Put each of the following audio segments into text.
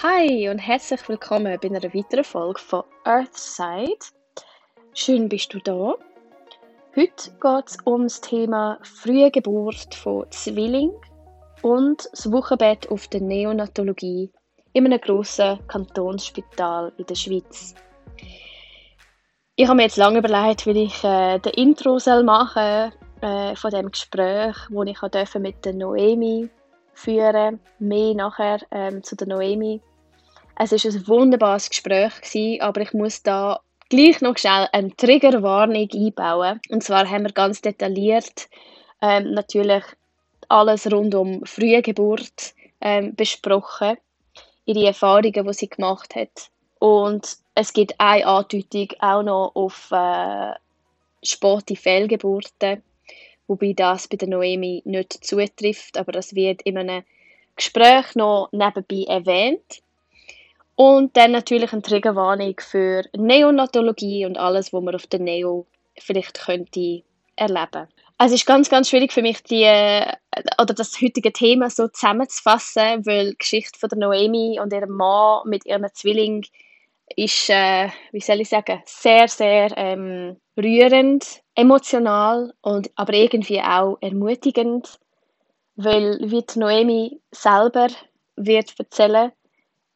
Hi und herzlich willkommen bei einer weiteren Folge von Earthside. Schön bist du da. Heute geht es um das Thema frühe Geburt von Zwilling und das Wochenbett auf der Neonatologie in einem grossen Kantonsspital in der Schweiz. Ich habe mir jetzt lange überlegt, wie ich äh, den Intro soll machen äh, von dem Gespräch, wo ich mit der Noemi führen, mehr nachher ähm, zu der Noemi. Es ist ein wunderbares Gespräch gewesen, aber ich muss da gleich noch schnell eine Triggerwarnung einbauen. Und zwar haben wir ganz detailliert ähm, natürlich alles rund um frühe Geburt ähm, besprochen, ihre Erfahrungen, die sie gemacht hat. Und es gibt eine Andeutung auch noch auf äh, späte Fehlgeburten, wobei das bei der Noemi nicht zutrifft, aber das wird in einem Gespräch noch nebenbei erwähnt. Und dann natürlich eine Triggerwarnung für Neonatologie und alles, was man auf der Neo vielleicht könnte erleben. Also es ist ganz, ganz schwierig für mich, die, oder das heutige Thema so zusammenzufassen, weil die Geschichte von der Noemi und ihrem Mann mit ihrem Zwilling ist, äh, wie soll ich sagen, sehr, sehr ähm, rührend, emotional und aber irgendwie auch ermutigend, weil wie die Noemi selber wird erzählen,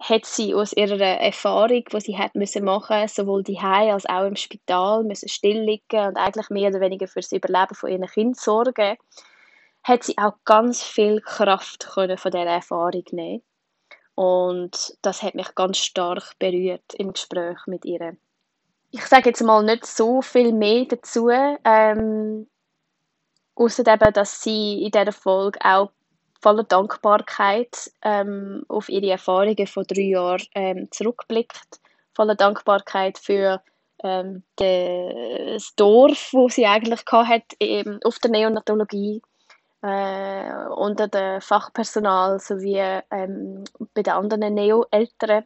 hat sie aus ihrer Erfahrung, die sie hat müssen machen, sowohl die als auch im Spital, müssen still liegen und eigentlich mehr oder weniger für das Überleben von ihren Kind sorgen, hat sie auch ganz viel Kraft können von dieser Erfahrung nehmen. Und das hat mich ganz stark berührt im Gespräch mit ihr. Ich sage jetzt mal nicht so viel mehr dazu, ähm, außer eben, dass sie in dieser Folge auch voller Dankbarkeit ähm, auf ihre Erfahrungen von drei Jahren ähm, zurückblickt. Voller Dankbarkeit für ähm, das Dorf, wo sie eigentlich hat, eben auf der Neonatologie äh, unter dem Fachpersonal sowie ähm, bei den anderen Neo-Eltern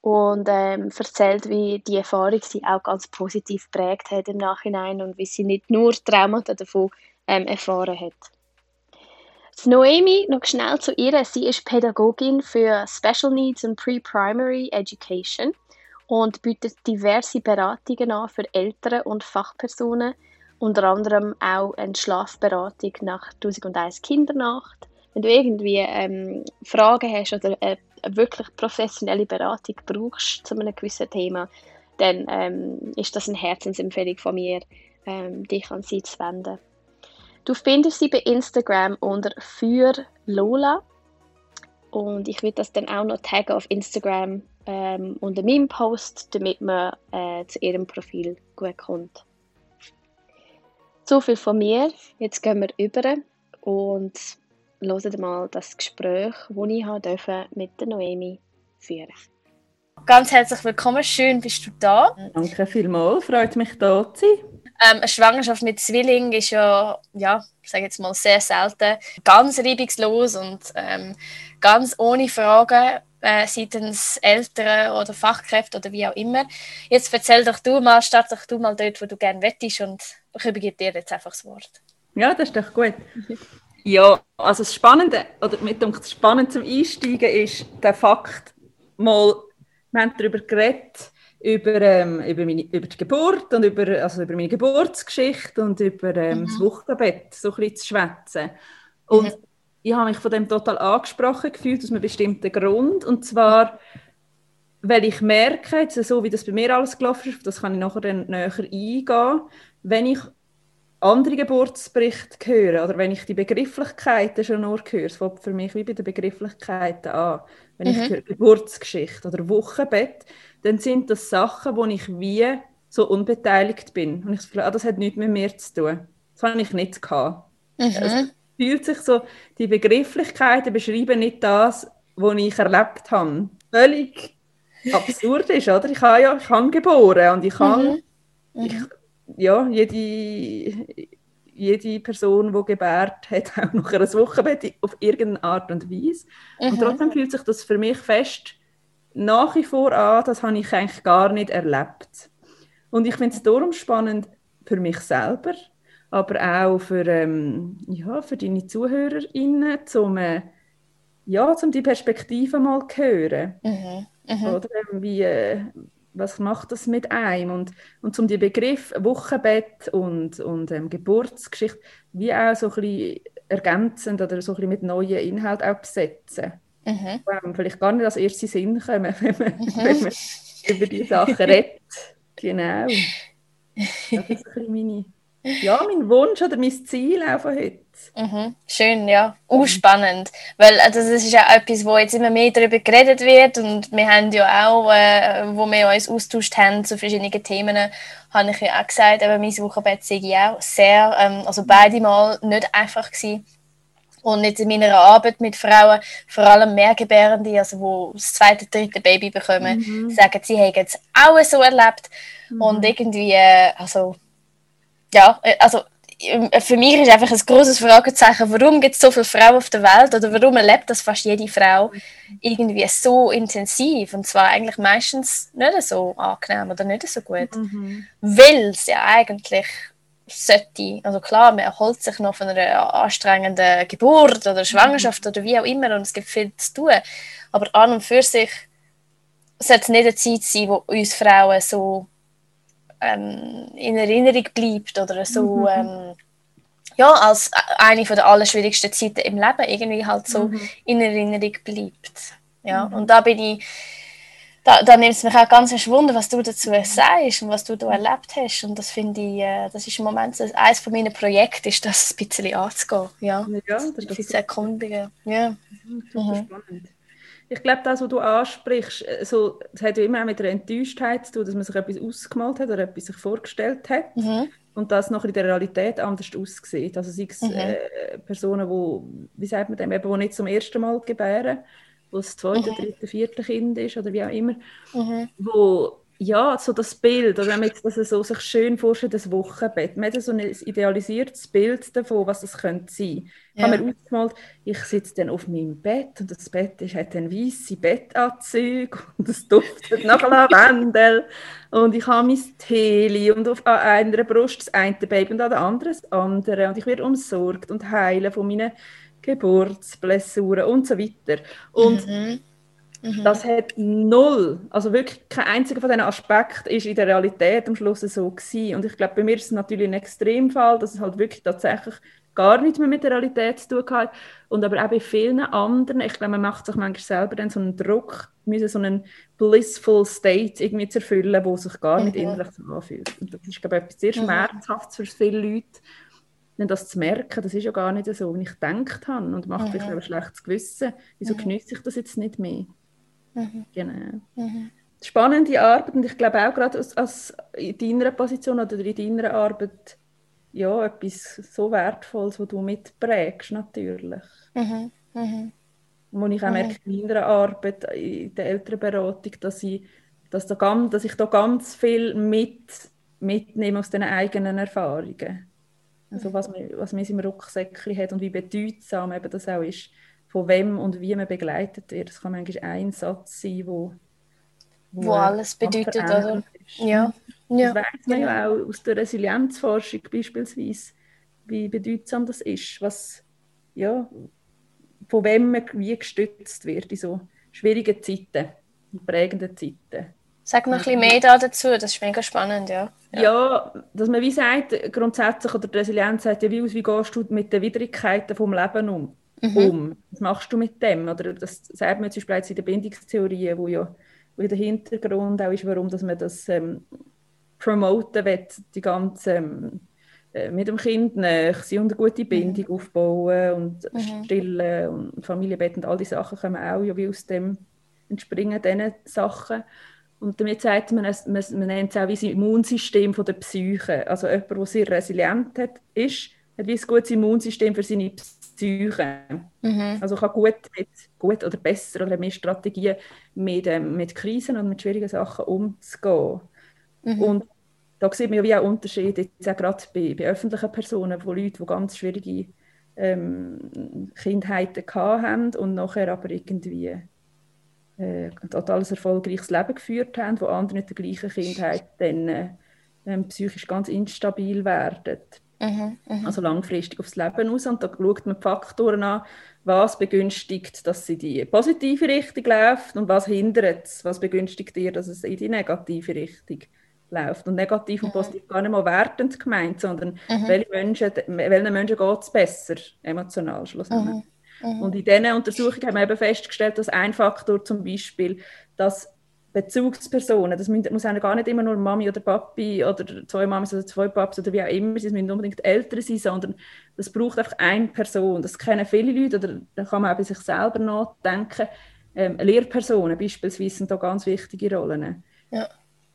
und ähm, erzählt, wie die Erfahrung sie auch ganz positiv prägt hat im Nachhinein und wie sie nicht nur Traumata davon ähm, erfahren hat. Noemi, noch schnell zu ihr. Sie ist Pädagogin für Special Needs und Pre-Primary Education und bietet diverse Beratungen an für Eltern und Fachpersonen, unter anderem auch eine Schlafberatung nach 1001 Kindernacht. Wenn du irgendwie ähm, Fragen hast oder eine, eine, wirklich professionelle Beratung brauchst zu einem gewissen Thema, dann ähm, ist das eine Herzensempfehlung von mir, ähm, dich an sie zu wenden. Du findest sie bei Instagram unter für Lola. Und ich würde das dann auch noch taggen auf Instagram ähm, unter meinem Post, damit man äh, zu ihrem Profil gut kommt. So viel von mir. Jetzt gehen wir über und hören mal das Gespräch, das ich durfte mit der Noemi führen Ganz herzlich willkommen, schön bist du da. Danke vielmals, freut mich da zu sein. Ähm, eine Schwangerschaft mit Zwilling ist ja, ja, ich sage jetzt mal sehr selten, ganz reibungslos und ähm, ganz ohne Fragen äh, seitens Eltern oder Fachkräfte oder wie auch immer. Jetzt erzähl doch du mal, start doch du mal dort, wo du gerne wettest und ich übergebe dir jetzt einfach das Wort. Ja, das ist doch gut. Ja, also das Spannende, oder mit dem Spannend zum Einsteigen ist der Fakt, mal, wir haben darüber geredet, über, ähm, über, meine, über die Geburt und über, also über meine Geburtsgeschichte und über ähm, mhm. das Wochenbett so ein bisschen zu schwätzen. Und mhm. ich habe mich von dem total angesprochen gefühlt, aus einem bestimmten Grund. Und zwar, weil ich merke, jetzt, so wie das bei mir alles gelaufen ist, das kann ich nachher dann näher eingehen, wenn ich andere Geburtsberichte höre oder wenn ich die Begrifflichkeiten schon nur höre, es fängt für mich wie bei den Begrifflichkeiten an, wenn mhm. ich höre Geburtsgeschichte oder Wochenbett, dann sind das Sachen, wo ich wie so unbeteiligt bin. Und ich so, ah, das hat nichts mit mir zu tun. Das habe ich nicht gehabt. Mhm. Es fühlt sich so, die Begrifflichkeiten beschreiben nicht das, was ich erlebt habe. Völlig absurd ist, oder? Ich habe ja, ich habe geboren und ich habe, mhm. ich, ja, jede, jede Person, die gebärt, hat auch noch ein Wochenbett auf irgendeine Art und Weise. Mhm. Und trotzdem fühlt sich das für mich fest nach wie vor an, das habe ich eigentlich gar nicht erlebt. Und ich finde es darum spannend für mich selber, aber auch für, ähm, ja, für deine ZuhörerInnen, um äh, ja, um die Perspektive mal zu hören. Mhm. Mhm. Oder wie, äh, was macht das mit einem? Und, und um die Begriff Wochenbett und, und ähm, Geburtsgeschichte wie auch so ein bisschen ergänzend oder so ein bisschen mit neuen Inhalten auch besetzen. Mhm. Wo vielleicht gar nicht als erste Sinn kommen, wenn man, mhm. wenn man über die Sachen redet. Genau. Das ist ein bisschen meine ja, mein Wunsch oder mein Ziel auch von heute. Mhm. Schön, ja. Auch spannend. Weil also, das ist ja etwas, wo jetzt immer mehr darüber geredet wird und wir haben ja auch, äh, wo wir uns austauscht haben zu verschiedenen Themen, habe ich ja auch gesagt, aber mein Wochenbett sei auch sehr, ähm, also beide Mal nicht einfach gewesen. Und jetzt in meiner Arbeit mit Frauen, vor allem Mehrgebärende, also die das zweite, dritte Baby bekommen, mhm. sagen, sie haben es auch so erlebt. Mhm. Und irgendwie, äh, also ja, äh, also äh, für mich ist einfach ein großes Fragezeichen, warum gibt es so viele Frauen auf der Welt oder warum erlebt das fast jede Frau irgendwie so intensiv und zwar eigentlich meistens nicht so angenehm oder nicht so gut, mhm. weil es ja eigentlich sollte, also klar, man erholt sich noch von einer anstrengenden Geburt oder Schwangerschaft mhm. oder wie auch immer und es gibt viel zu tun, aber an und für sich sollte es nicht eine Zeit sein, wo uns Frauen so ähm, in Erinnerung bleibt oder so mhm. ähm, ja, als eine der allerschwierigsten Zeiten im Leben irgendwie halt so mhm. in Erinnerung bleibt. Ja, mhm. und da bin ich, da, da nimmt es mich auch ganz Wunder, was du dazu sagst und was du da erlebt hast. Und das finde ich, äh, das ist im Moment eines von meinen Projekten, ist das ein bisschen anzugehen. Ja, ja das ist zu erkundigen. Ja. Super mhm. spannend ich glaube, das, was du ansprichst, äh, so, das hat ja immer auch mit der Enttäuschtheit zu tun, dass man sich etwas ausgemalt hat oder etwas sich vorgestellt hat mhm. und das noch in der Realität anders aussieht. Also sei es mhm. äh, Personen, die, wie sagt man dem, eben, die nicht zum ersten Mal gebären, das zweite, mhm. dritte, vierte Kind ist oder wie auch immer, mhm. wo ja, so das Bild, oder wenn man jetzt das so sich schön vorstellt, das Wochenbett, man hat so ein idealisiertes Bild davon, was das könnte sein. Ich ja. habe mir ausgemalt, ich sitze dann auf meinem Bett und das Bett ist, hat dann weiße Bettanzüge und es duftet nach Lavendel und ich habe mein Teli und auf einer Brust das eine Baby und an der anderen das andere und ich werde umsorgt und heile von meinen Geburtsblessuren und so weiter. Und mhm Mhm. Das hat null, also wirklich kein einziger von diesen Aspekten ist in der Realität am Schluss so gewesen. Und ich glaube, bei mir ist es natürlich ein Extremfall, dass es halt wirklich tatsächlich gar nichts mehr mit der Realität zu tun hat. Und aber auch bei vielen anderen, ich glaube, man macht sich manchmal selber dann so einen Druck, müssen so einen blissful State irgendwie zu erfüllen, wo sich gar nicht mhm. innerlich so anfühlt. Und das ist, glaube ich, etwas sehr mhm. Schmerzhaftes für viele Leute, denn das zu merken, das ist ja gar nicht so, wie ich gedacht habe und macht mhm. ein schlechtes Gewissen. Wieso mhm. genieße ich das jetzt nicht mehr? Mhm. Genau. Mhm. Spannende Arbeit und ich glaube auch gerade als, als in deiner Position oder in deiner Arbeit ja, etwas so Wertvolles, was du mitprägst natürlich. Mhm. Mhm. Wo ich auch mhm. merke in meiner Arbeit, in der Elternberatung, dass ich, dass, da ganz, dass ich da ganz viel mit, mitnehme aus den eigenen Erfahrungen. Also was man, was man in seinem Rucksäckchen hat und wie bedeutsam eben das auch ist von wem und wie man begleitet wird. Das kann manchmal ein Satz sein, wo, wo, wo alles bedeutet. Also, ja. ja. Das weiß man ja auch aus der Resilienzforschung beispielsweise, wie bedeutsam das ist, was, ja, von wem man wie gestützt wird in so schwierigen Zeiten, in prägenden Zeiten. Sag noch ein bisschen mehr dazu, das ist mega spannend, ja. ja. Ja, dass man wie sagt, grundsätzlich, oder die Resilienz sagt ja, wie aus, wie gehst du mit den Widrigkeiten vom Leben um? mhm. um? Was machst du mit dem? Oder das sagt man zum Beispiel jetzt in der Bindungstheorie, wo ja wo der Hintergrund auch ist, warum dass man das ähm, promoten will, die ganze ähm, äh, mit dem Kind näher sie und eine gute mhm. Bindung mhm. aufbauen und mhm. stillen und Familienbett und all diese Sachen kommen auch ja wie aus dem entspringen diesen Sachen. Und damit sagt man, man, man nennt es auch wie das Immunsystem von der Psyche. Also jemand, der sehr resilient hat, ist, hat wie ein gutes Immunsystem für seine Psyche. Mhm. Also kann gut, mit, gut oder besser oder mehr Strategien mit, ähm, mit Krisen und mit schwierigen Sachen umzugehen. Mhm. Und da sieht man ja wie auch Unterschiede, jetzt auch gerade bei, bei öffentlichen Personen, wo Leute, die ganz schwierige ähm, Kindheiten haben und nachher aber irgendwie äh, ein totales erfolgreiches Leben geführt haben, wo andere mit der gleichen Kindheit dann äh, ähm, psychisch ganz instabil werden Mhm, mhm. Also langfristig aufs Leben aus. Und da schaut man die Faktoren an, was begünstigt, dass sie in die positive Richtung läuft und was hindert es, was begünstigt ihr, dass es in die negative Richtung läuft. Und negativ und positiv gar nicht mal wertend gemeint, sondern Mhm. welche Menschen, welchen Menschen geht es besser, emotional schlussendlich. Mhm. Und in diesen Untersuchungen haben wir eben festgestellt, dass ein Faktor zum Beispiel, dass Bezugspersonen, das muss eigentlich gar nicht immer nur Mami oder Papi oder zwei Mamis oder zwei Papis oder wie auch immer, sein, es müssen unbedingt Eltern sein, sondern das braucht einfach eine Person. Das kennen viele Leute oder da kann man auch bei sich selber nachdenken. Ähm, Lehrpersonen beispielsweise sind da ganz wichtige Rollen. Ja.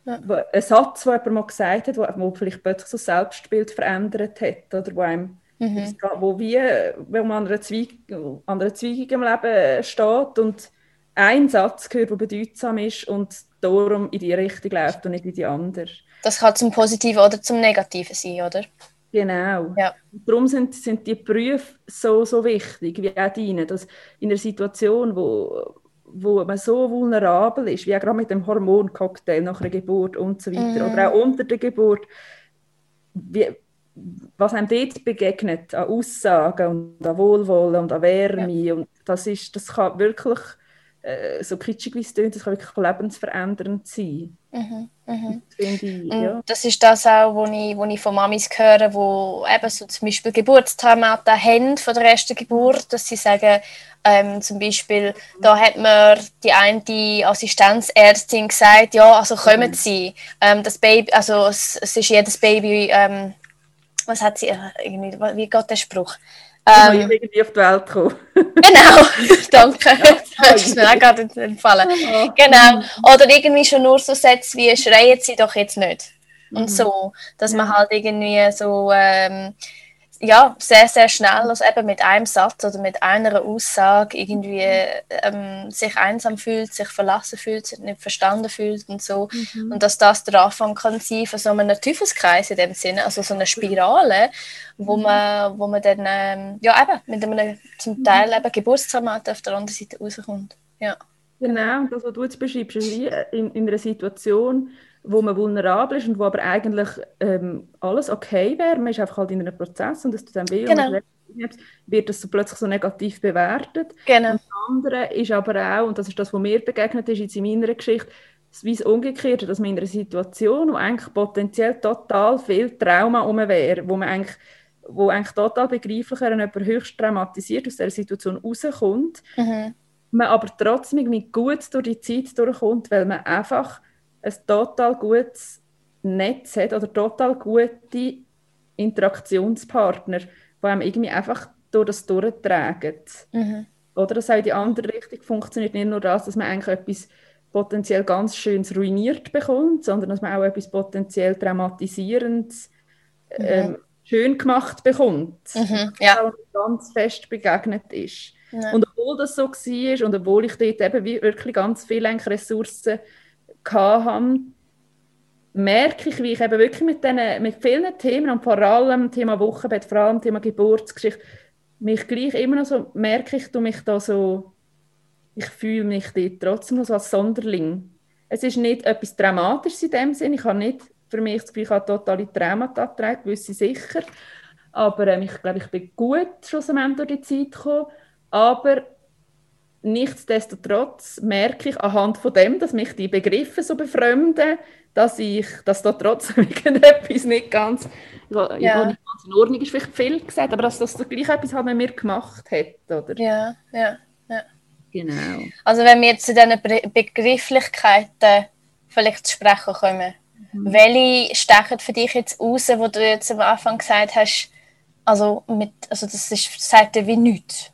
Ja. Ein Satz, den jemand mal gesagt hat, wo, wo vielleicht plötzlich so das Selbstbild verändert hat oder wo einem Mhm. wo wie wenn man an einer, Zweig, an einer Zweigung im Leben steht und ein Satz gehört, der bedeutsam ist und darum in die Richtung läuft und nicht in die andere. Das kann zum Positiven oder zum Negativen sein, oder? Genau. Ja. Und Darum sind, sind die Berufe so, so wichtig, wie auch deine, dass in einer Situation, wo, wo man so vulnerabel ist, wie auch gerade mit dem Hormoncocktail nach einer Geburt und so weiter, Mhm. oder auch unter der Geburt, wie, was einem dort begegnet, an Aussagen und an Wohlwollen und an Wärme, und das, ist, das kann wirklich, äh, so kitschig wie es klingt, das kann wirklich lebensverändernd sein. Mhm. Mhm. Ich, ja. Das ist das auch, was ich, wo ich von Mamis höre, wo eben so zum Beispiel Geburtstraumata haben von der ersten Geburt, dass sie sagen, ähm, zum Beispiel, da hat mir die eine Assistenzärztin gesagt, ja, also kommen Sie, ähm, das Baby, also es, es ist jedes Baby, ähm, was hat sie, äh, irgendwie, wie geht der Spruch? Ähm, Ähm, irgendwie auf die Welt kommen. Genau, danke. Das ist mir auch gerade entfallen. Genau. Oder irgendwie schon nur so Sätze wie schreien Sie doch jetzt nicht. Und so, dass man halt irgendwie so ähm, ja, sehr, sehr schnell, also eben mit einem Satz oder mit einer Aussage irgendwie ähm, sich einsam fühlt, sich verlassen fühlt, sich nicht verstanden fühlt und so. Und dass das der Anfang kann sein von so einem Teufelskreis in dem Sinne, also so eine Spirale, wo man, wo man dann ähm, ja, eben mit einem zum Teil eben Geburtstraumata auf der anderen Seite rauskommt. Ja. Genau, das, was du jetzt beschreibst, ist wie in, in einer Situation, wo man vulnerabel ist und wo aber eigentlich ähm, alles okay wäre. Man ist einfach halt in einem Prozess und es tut dann weh Genau. und wird das so plötzlich so negativ bewertet. Genau. Das andere ist aber auch, und das ist das, was mir begegnet ist jetzt in meiner Geschichte, wie das Umgekehrte, dass man in einer Situation, wo eigentlich potenziell total viel Trauma um wäre, wo man eigentlich wo eigentlich total begreiflich wäre, wenn jemand höchst traumatisiert aus dieser Situation rauskommt, Mhm. man aber trotzdem irgendwie gut durch die Zeit durchkommt, weil man einfach ein total gutes Netz hat oder total gute Interaktionspartner, die einem irgendwie einfach durch das durchtragen. Mhm. Oder dass auch in die andere Richtung funktioniert nicht nur das, dass man eigentlich etwas potenziell ganz Schönes ruiniert bekommt, sondern dass man auch etwas potenziell Traumatisierendes ähm, schön gemacht bekommt. Mhm. Ja. Ganz fest begegnet ist. Ja. Und obwohl das so war und obwohl ich dort eben wirklich ganz viele Ressourcen hatte, merke ich, wie ich eben wirklich mit, diesen, mit vielen Themen und vor allem Thema Wochenbett, vor allem Thema Geburtsgeschichte, mich gleich immer noch so, merke ich, du mich da so, ich fühle mich dort trotzdem noch so als Sonderling. Es ist nicht etwas Dramatisches in dem Sinn, ich habe nicht für mich das Gefühl, ich habe totale Traumata getragen, wüsste ich sicher, aber ähm, ich glaube, ich bin gut schlussendlich durch die Zeit gekommen, aber nichtsdestotrotz merke ich anhand von dem, dass mich die Begriffe so befremden, dass ich, dass da trotzdem irgendetwas nicht ganz, ja. Ja. nicht ganz in Ordnung ist, vielleicht viel gesagt, aber dass das gleich etwas mit mir gemacht hat, oder? Ja, ja, ja. Genau. Also wenn wir jetzt zu diesen Be Begrifflichkeiten vielleicht zu sprechen kommen, welche stechen für dich jetzt raus, wo du jetzt am Anfang gesagt hast, also, mit, also das ist, sagt dir wie nichts?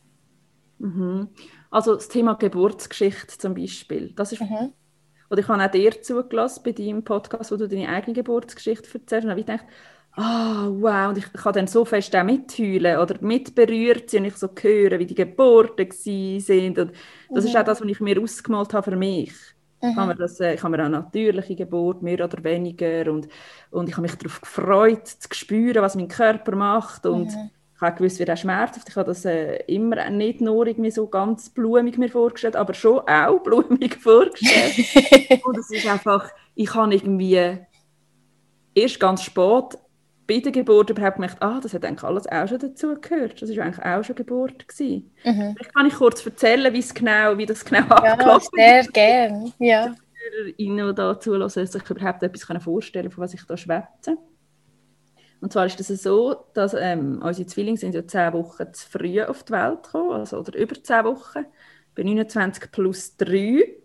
Mhm. Also das Thema Geburtsgeschichte zum Beispiel, das ist Mhm. Oder ich habe auch dir zugelassen bei deinem Podcast, wo du deine eigene Geburtsgeschichte erzählst. Und habe ich gedacht, ah, wow, und ich kann dann so fest auch mitheulen oder mitberührt sein und ich so hören, wie die Geburten sind. Und das ist auch das, was ich mir ausgemalt habe für mich. Ich habe mir, das, äh, ich habe mir auch natürliche Geburt, mehr oder weniger. Und, und ich habe mich darauf gefreut, zu spüren, was mein Körper macht. Und ich habe gewusst, wie das schmerzhaft. Ich habe das äh, immer nicht nur irgendwie so ganz blumig mir vorgestellt, aber schon auch blumig vorgestellt. und es ist einfach, ich habe irgendwie erst ganz spät bei der Geburt überhaupt gemerkt, ah, das hat eigentlich alles auch schon dazugehört. Das war eigentlich auch schon Geburt. Gewesen. Mhm. Vielleicht kann ich kurz erzählen, wie, genau, wie das genau ja, abgelaufen ist. Ja, sehr gerne. Ja. Ihnen, die da zulassen, sich überhaupt etwas vorstellen von was ich da schwätze. Und zwar ist es das so, dass ähm, unsere Zwillinge sind ja zehn Wochen zu früh auf die Welt gekommen, also, oder über zehn Wochen, bei 29 plus 3.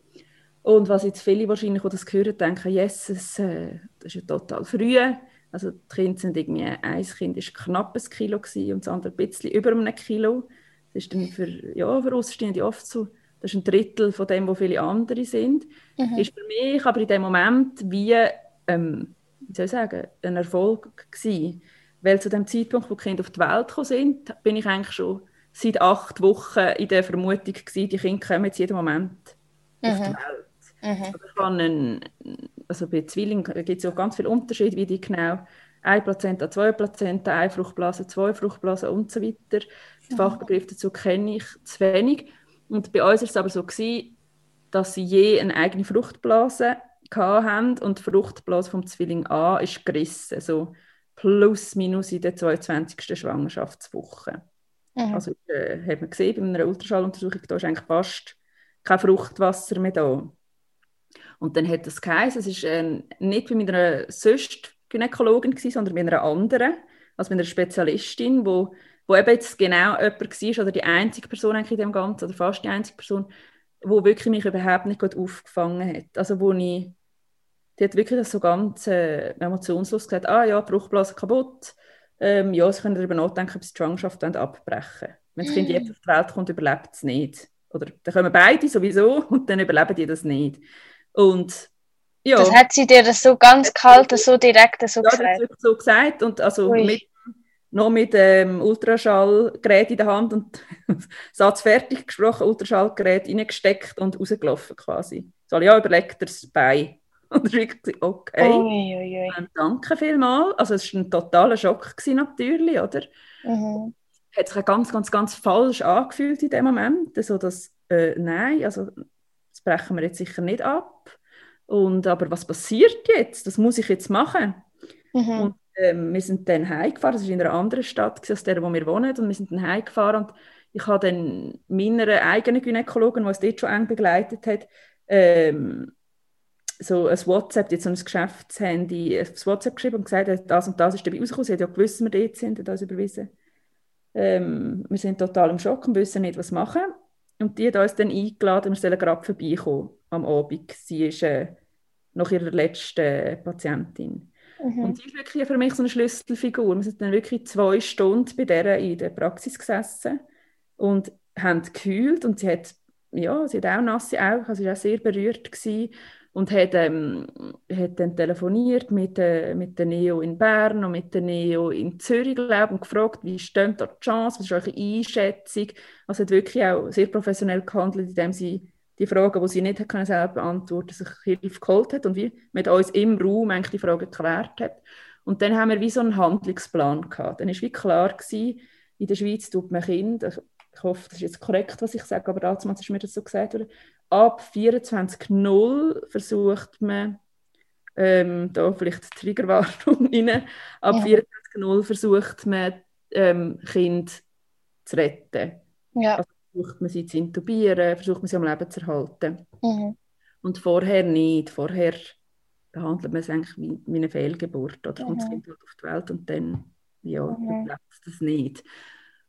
Und was jetzt viele wahrscheinlich, die das hören, denken, yes, das, äh, das ist ja total früh. Also die Kinder sind irgendwie, ein Kind war knapp ein Kilo gewesen und das andere ein bisschen über einem Kilo. Das ist dann für, ja, für uns stehen die oft so, das ist ein Drittel von dem, wo viele andere sind. Mhm. Ist für mich aber in dem Moment wie, ähm, wie soll ich sagen, ein Erfolg gewesen. Weil zu dem Zeitpunkt, wo die Kinder auf die Welt gekommen sind, bin ich eigentlich schon seit acht Wochen in der Vermutung gewesen, die Kinder kommen jetzt jeden Moment mhm. auf die mhm. Welt. Mhm. ich einen, also bei Zwillingen gibt es ja ganz viele Unterschiede, wie die genau 1% an 2%, eine Fruchtblase, zwei Fruchtblasen und so weiter. Die mhm. Fachbegriffe dazu kenne ich zu wenig. Und bei uns war es aber so, gewesen, dass sie je eine eigene Fruchtblase hatten und die Fruchtblase vom Zwilling A ist gerissen, so plus minus in der 22. Schwangerschaftswoche. Mhm. Also äh, hat man gesehen bei einer Ultraschalluntersuchung, da ist eigentlich fast kein Fruchtwasser mehr da. Und dann hat das geheißen, es ist äh, nicht bei meiner sonst Gynäkologin gewesen, sondern bei einer anderen, also bei einer Spezialistin, wo, wo eben jetzt genau jemand war, oder die einzige Person eigentlich in dem Ganzen, oder fast die einzige Person, wo wirklich mich überhaupt nicht gut aufgefangen hat. Also wo ich, die hat wirklich das so ganz äh, emotionslos gesagt, ah ja, Bruchblase kaputt, ähm, ja, sie können darüber nachdenken, ob sie die Schwangerschaft abbrechen Wenn das Kind jetzt auf die Welt kommt, überlebt es nicht. Oder dann kommen beide sowieso und dann überleben die das nicht. Und ja. Das hat sie dir so ganz kalt, so direkt so ja, gesagt? Ja, so gesagt und also mit, noch mit dem ähm, Ultraschallgerät in der Hand und Satz fertig gesprochen, Ultraschallgerät reingesteckt und rausgelaufen quasi. So, ja, überlegt er das bei. Und ich wirklich, okay, ui, ui, ui. Danke vielmals. Also es war ein totaler Schock gewesen, natürlich, oder? Mhm. Hat sich ganz, ganz, ganz falsch angefühlt in dem Moment. Also das, äh, nein, also das brechen wir jetzt sicher nicht ab. Und, aber was passiert jetzt? Das muss ich jetzt machen. Mhm. Und ähm, wir sind dann heimgefahren, das war in einer anderen Stadt als der, wo wir wohnen, und wir sind dann heimgefahren und ich habe dann meiner eigenen Gynäkologin, die es dort schon eng begleitet hat, ähm, so ein WhatsApp, jetzt so ein Geschäftshandy, ein WhatsApp geschrieben und gesagt, das und das ist dabei rausgekommen. Sie hat ja gewusst, dass wir dort sind, hat das überwiesen. Ähm, wir sind total im Schock und wissen nicht, was machen. Und die hat uns dann eingeladen, wir sollen gerade vorbeikommen am Abend. Sie ist äh, noch ihre letzte Patientin. Mhm. Und sie ist wirklich für mich so eine Schlüsselfigur. Wir sind dann wirklich zwei Stunden bei der in der Praxis gesessen und haben geheult und sie hat, ja, sie hat auch nasse Augen, also sie war auch sehr berührt gewesen und hat, ähm, hat dann telefoniert mit, äh, mit der NEO in Bern und mit der NEO in Zürich glaub, und gefragt, wie steht da die Chance, was ist eure Einschätzung. Also hat wirklich auch sehr professionell gehandelt, indem sie die Fragen, die sie nicht können selber beantworten sich Hilfe geholt hat und wie mit uns im Raum eigentlich die Fragen geklärt hat. Und dann haben wir wie so einen Handlungsplan gehabt. Dann war wie klar gewesen, in der Schweiz tut man Kinder, ich hoffe, das ist jetzt korrekt, was ich sage, aber damals ist mir das so gesagt worden, ab 24.0 versucht man, ähm, da vielleicht Triggerwarnung rein, ab ja. 24.0 versucht man, ähm, Kind zu retten. Ja. Also versucht man sie zu intubieren, versucht man sie am Leben zu erhalten. Mhm. Und vorher nicht. Vorher behandelt man es eigentlich wie, wie eine Fehlgeburt. Oder mhm. kommt das Kind auf die Welt und dann ja, mhm. das nicht.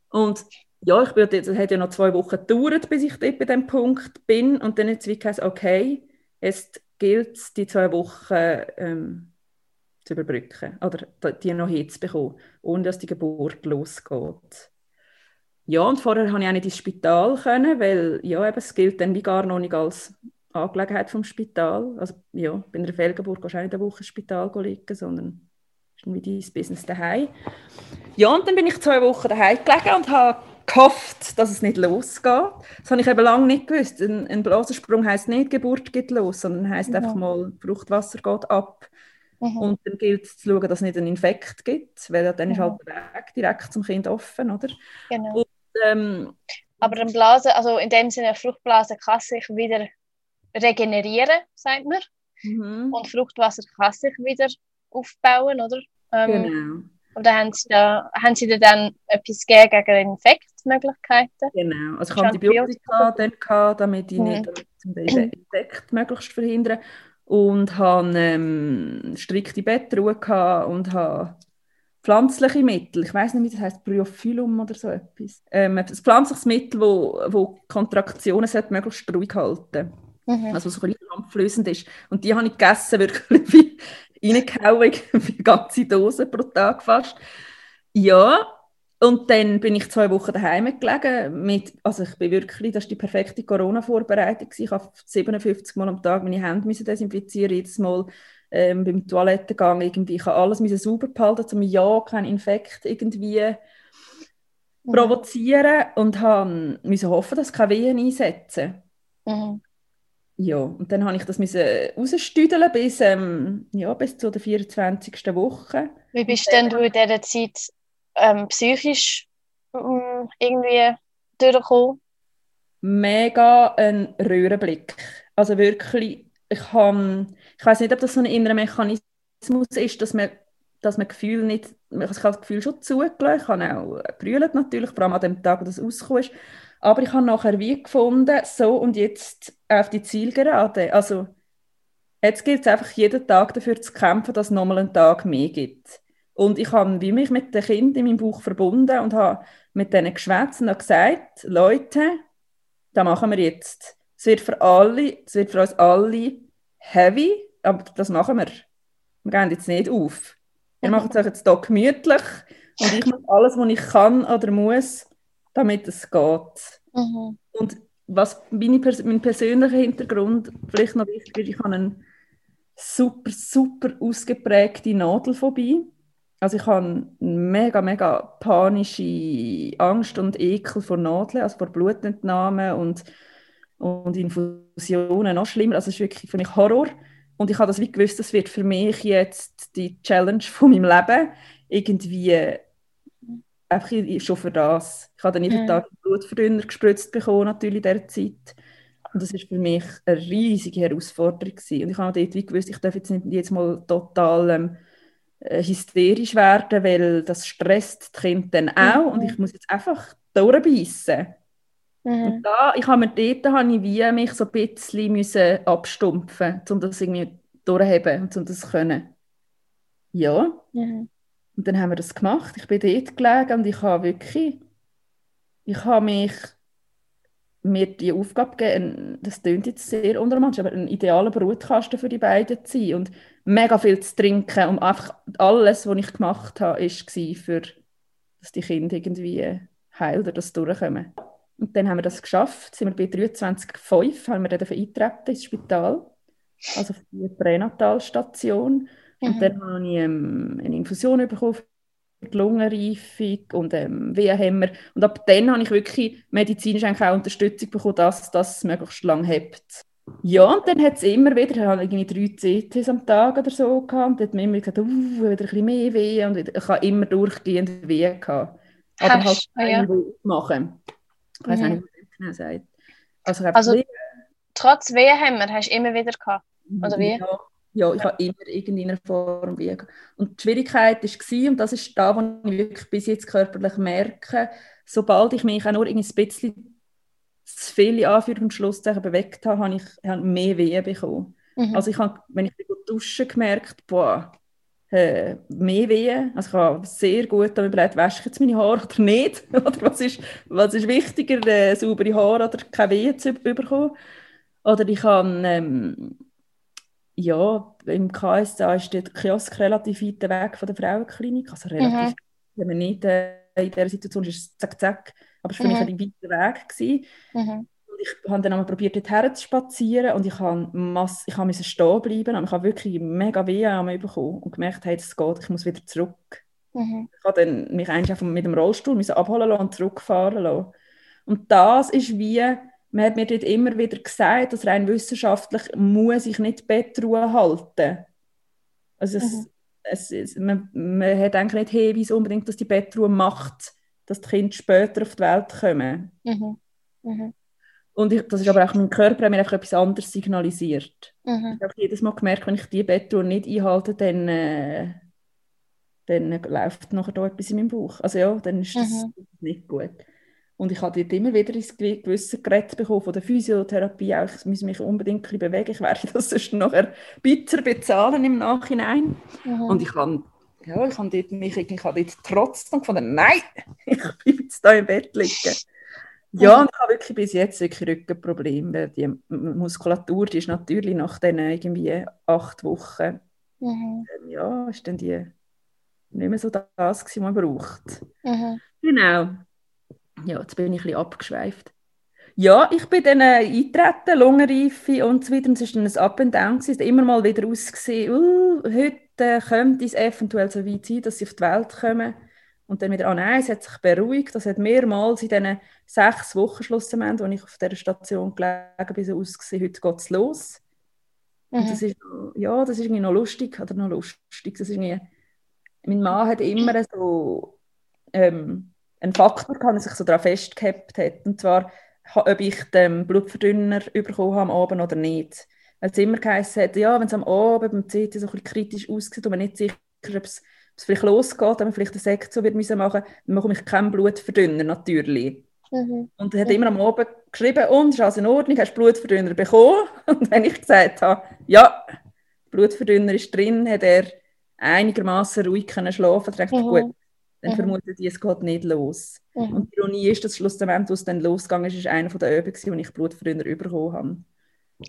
Und ja, ich bin, es hat ja noch zwei Wochen gedauert, bis ich dort bei dem Punkt bin. Und dann hat es gesagt, okay, jetzt gilt es, die zwei Wochen ähm, zu überbrücken oder die noch hinzubekommen, ohne dass die Geburt losgeht. Ja, und vorher konnte ich auch nicht ins Spital, können, weil ja, eben, es gilt dann wie gar noch nicht als Angelegenheit vom Spital. Also ja, bei einer Fehlgeburt gehst du auch nicht eine Woche ins Spital liegen, sondern ist wie dein Business daheim. Ja, und dann bin ich zwei Wochen daheim gelegen und habe gehofft, dass es nicht losgeht. Das habe ich eben lange nicht gewusst. Ein, ein Blasensprung heisst nicht, Geburt geht los, sondern heisst mhm. einfach mal, Fruchtwasser geht ab. Mhm. Und dann gilt es zu schauen, dass es nicht einen Infekt gibt, weil dann mhm. ist halt der Weg direkt zum Kind offen, oder? Genau. Und, ähm, Aber eine Blase, also in dem Sinne, eine Fruchtblase kann sich wieder regenerieren, sagt man. Mhm. Und Fruchtwasser kann sich wieder aufbauen, oder? Ähm, genau. Oder haben Sie, da, haben Sie da dann etwas gegen Infektmöglichkeiten? Genau, also ich habe Antibiotika dann gehabt, damit ich mhm. nicht den Infekt möglichst verhindern und habe ähm, strikte Bettruhe gehabt und habe pflanzliche Mittel, ich weiß nicht, wie das heißt, Bryophyllum oder so etwas. Ähm, ein pflanzliches Mittel, wo, wo Kontraktionen möglichst ruhig halten mhm. also so ein bisschen ist. Und die habe ich gegessen, wirklich wie reingehauen, wie ganze Dose pro Tag fast. Ja, und dann bin ich zwei Wochen daheim gelegen. Mit, also ich bin wirklich, das war die perfekte Corona-Vorbereitung. Ich habe 57 Mal am Tag meine Hände müssen desinfizieren, jedes Mal ähm, beim Toilettengang irgendwie. Ich habe alles müssen sauber behalten, um ja keinen Infekt irgendwie mhm. provozieren und habe müssen hoffen, dass keine Wehen einsetzen. Mhm. Ja, und dann habe ich das müssen rausstüdeln bis, ähm, ja, bis zu der 24. Woche. Wie bist denn du in dieser Zeit ähm, psychisch ähm, irgendwie durchgekommen? Mega ein Röhrenblick. Also wirklich, ich habe, ich weiß nicht, ob das so ein innerer Mechanismus ist, dass man, dass man Gefühl nicht, ich habe das Gefühl schon zugelassen, ich habe auch gebrüllt natürlich, vor allem an dem Tag, wo das rausgekommen ist, aber ich habe nachher wie gefunden, so und jetzt auf die Zielgerade. Also jetzt gilt es einfach jeden Tag dafür zu kämpfen, dass es nochmal einen Tag mehr gibt. Und ich habe wie mich mit den Kindern in meinem Buch verbunden und habe mit denen geschwätzt und gesagt, Leute, das machen wir jetzt. Es wird für alle, es wird für uns alle heavy, aber das machen wir. Wir gehen jetzt nicht auf. Wir machen es euch jetzt hier gemütlich und ich mache alles, was ich kann oder muss, damit es geht. Mhm. Und was meine, mein persönlicher Hintergrund vielleicht noch wichtig ist, ich habe eine super, super ausgeprägte Nadelphobie. Also ich habe eine mega, mega panische Angst und Ekel vor Nadeln, also vor Blutentnahmen und, und Infusionen noch schlimmer. Also es ist wirklich für mich Horror. Und ich habe das wie gewusst, das wird für mich jetzt die Challenge von meinem Leben, irgendwie einfach schon für das. Ich habe dann jeden mhm. Tag Blutverdünner gespritzt bekommen, natürlich in dieser Zeit. Und das war für mich eine riesige Herausforderung. Gewesen. Und ich habe dort wie gewusst, ich darf jetzt nicht jetzt mal total ähm, äh, hysterisch werden, weil das stresst die Kinder dann auch. Mhm. Und ich muss jetzt einfach durchbeissen. Mhm. Und da, ich habe mir dort habe ich wie mich so ein bisschen müssen abstumpfen, um das irgendwie durchzuheben und um das zu können. Ja. Mhm. Und dann haben wir das gemacht. Ich bin dort gelegen und ich habe wirklich, ich habe mich mir die Aufgabe gegeben, das klingt jetzt sehr unromantisch, aber ein idealer Brutkasten für die beiden zu sein und mega viel zu trinken und einfach alles, was ich gemacht habe, war für, dass die Kinder irgendwie heil oder das durchkommen. Und dann haben wir das geschafft, sind wir bei 23,5, haben wir dann eintreten ins Spital, also auf die Pränatalstation. Und mhm. dann habe ich ähm, eine Infusion bekommen für die Lungenreifung und ähm, Wehenhämmer. Und ab dann habe ich wirklich medizinisch auch Unterstützung bekommen, dass das möglichst lange hebt. Ja, und dann hat es immer wieder, ich hatte irgendwie drei CTs am Tag oder so gehabt, und dann hat man immer gesagt, uh, wieder ein bisschen mehr Wehen und ich habe immer durchgehend Wehen gehabt. Aber halt ah, ja. machen. Ich weiß mhm. nicht, man das genau sagt. Also, also trotz Wehenhämmer hast du immer wieder gehabt, oder wie? Ja, ja, ich habe immer irgendeiner Form wiegen. Und die Schwierigkeit war, und das ist da, wo ich wirklich bis jetzt körperlich merke, sobald ich mich auch nur ein bisschen zu viel in Anführungs- und Schlusszeichen bewegt habe, habe ich habe mehr Wehen bekommen. Mhm. Also ich habe, wenn ich duschen gemerkt, boah, äh, mehr Wehen. Also ich habe sehr gut damit überlegt, wasche ich jetzt meine Haare oder nicht? oder was ist, was ist wichtiger, äh, saubere Haare oder keine Wehen zu bekommen? Oder ich habe ähm, ja, im KSA ist der Kiosk relativ weit weg von der Frauenklinik, also relativ, mhm. wenn man nicht äh, in dieser Situation ist, zack, zack, aber es war für mhm. mich ein weiter Weg. Gewesen. Mhm. Und ich habe dann einmal probiert, dort zu spazieren und ich habe mass ich habe stehen bleiben und ich habe wirklich mega Wehen bekommen und gemerkt, hey, das geht, ich muss wieder zurück. Mhm. Ich habe dann mich einfach mit dem Rollstuhl abholen lassen und zurückfahren lassen. Und das ist wie man hat mir dort immer wieder gesagt, dass rein wissenschaftlich muss ich nicht Bettruhe halten. Also es, mhm. es, es, man, man hat eigentlich nicht Hinweise unbedingt, dass die Bettruhe macht, dass die Kinder später auf die Welt kommen. Mhm. Mhm. Und ich, das ist aber auch mein Körper mir einfach etwas anderes signalisiert. Mhm. Ich habe jedes Mal gemerkt, wenn ich die Bettruhe nicht einhalte, dann, äh, dann läuft nachher da etwas in meinem Bauch. Also ja, dann ist das Mhm. nicht gut. Und ich habe dort immer wieder ins Gewi- gewisse Gerät bekommen von der Physiotherapie, auch ich muss mich unbedingt ein bewegen, ich werde das sonst nachher bitter bezahlen im Nachhinein. Mhm. Und ich habe ja, ich habe dort mich ich habe dort trotzdem gefunden, nein, ich bleibe jetzt da im Bett liegen. Ja, und ich habe wirklich bis jetzt wirklich Rückenprobleme. Die Muskulatur, die ist natürlich nach diesen irgendwie acht Wochen, Mhm. ähm, ja, ist dann die nicht mehr so das was man braucht. Mhm. Genau. Ja, jetzt bin ich ein bisschen abgeschweift. Ja, ich bin dann äh, eingetreten, Lungenreife und so weiter. Und es war dann ein Up and Down. Es hat immer mal wieder ausgesehen, uh, heute äh, könnte es eventuell so weit sein, dass sie auf die Welt kommen. Und dann wieder, ah nein, es hat sich beruhigt. Das hat mehrmals in diesen sechs Wochen schlussendlich, als ich auf dieser Station gelegen bin, so ausgesehen, heute geht es los. Und das Mhm. ist, ja, das ist irgendwie noch lustig, oder noch lustig. Das ist irgendwie, mein Mann hat immer so ähm, einen Faktor gehabt, der sich so daran festgehabt hat. Und zwar, ob ich den Blutverdünner bekommen habe am Abend oder nicht. Weil es immer geheißen hat, ja, wenn es am Abend beim CT so ein bisschen kritisch aussieht und man nicht sicher ist, ob es, vielleicht losgeht, wenn man vielleicht eine Sektion wird müssen machen, dann bekomme ich keinen Blutverdünner, natürlich. Mhm. Und er hat immer am Abend geschrieben, und, ist alles in Ordnung, hast du Blutverdünner bekommen? Und wenn ich gesagt habe, ja, Blutverdünner ist drin, hat er einigermaßen ruhig können schlafen können. Mhm. gut, dann Mhm. vermutet ich, es geht nicht los. Mhm. Und die Ironie ist, dass schlussendlich, wo es dann losgegangen ist, ist einer von der Übungen, wo ich Blutverdünner bekommen habe.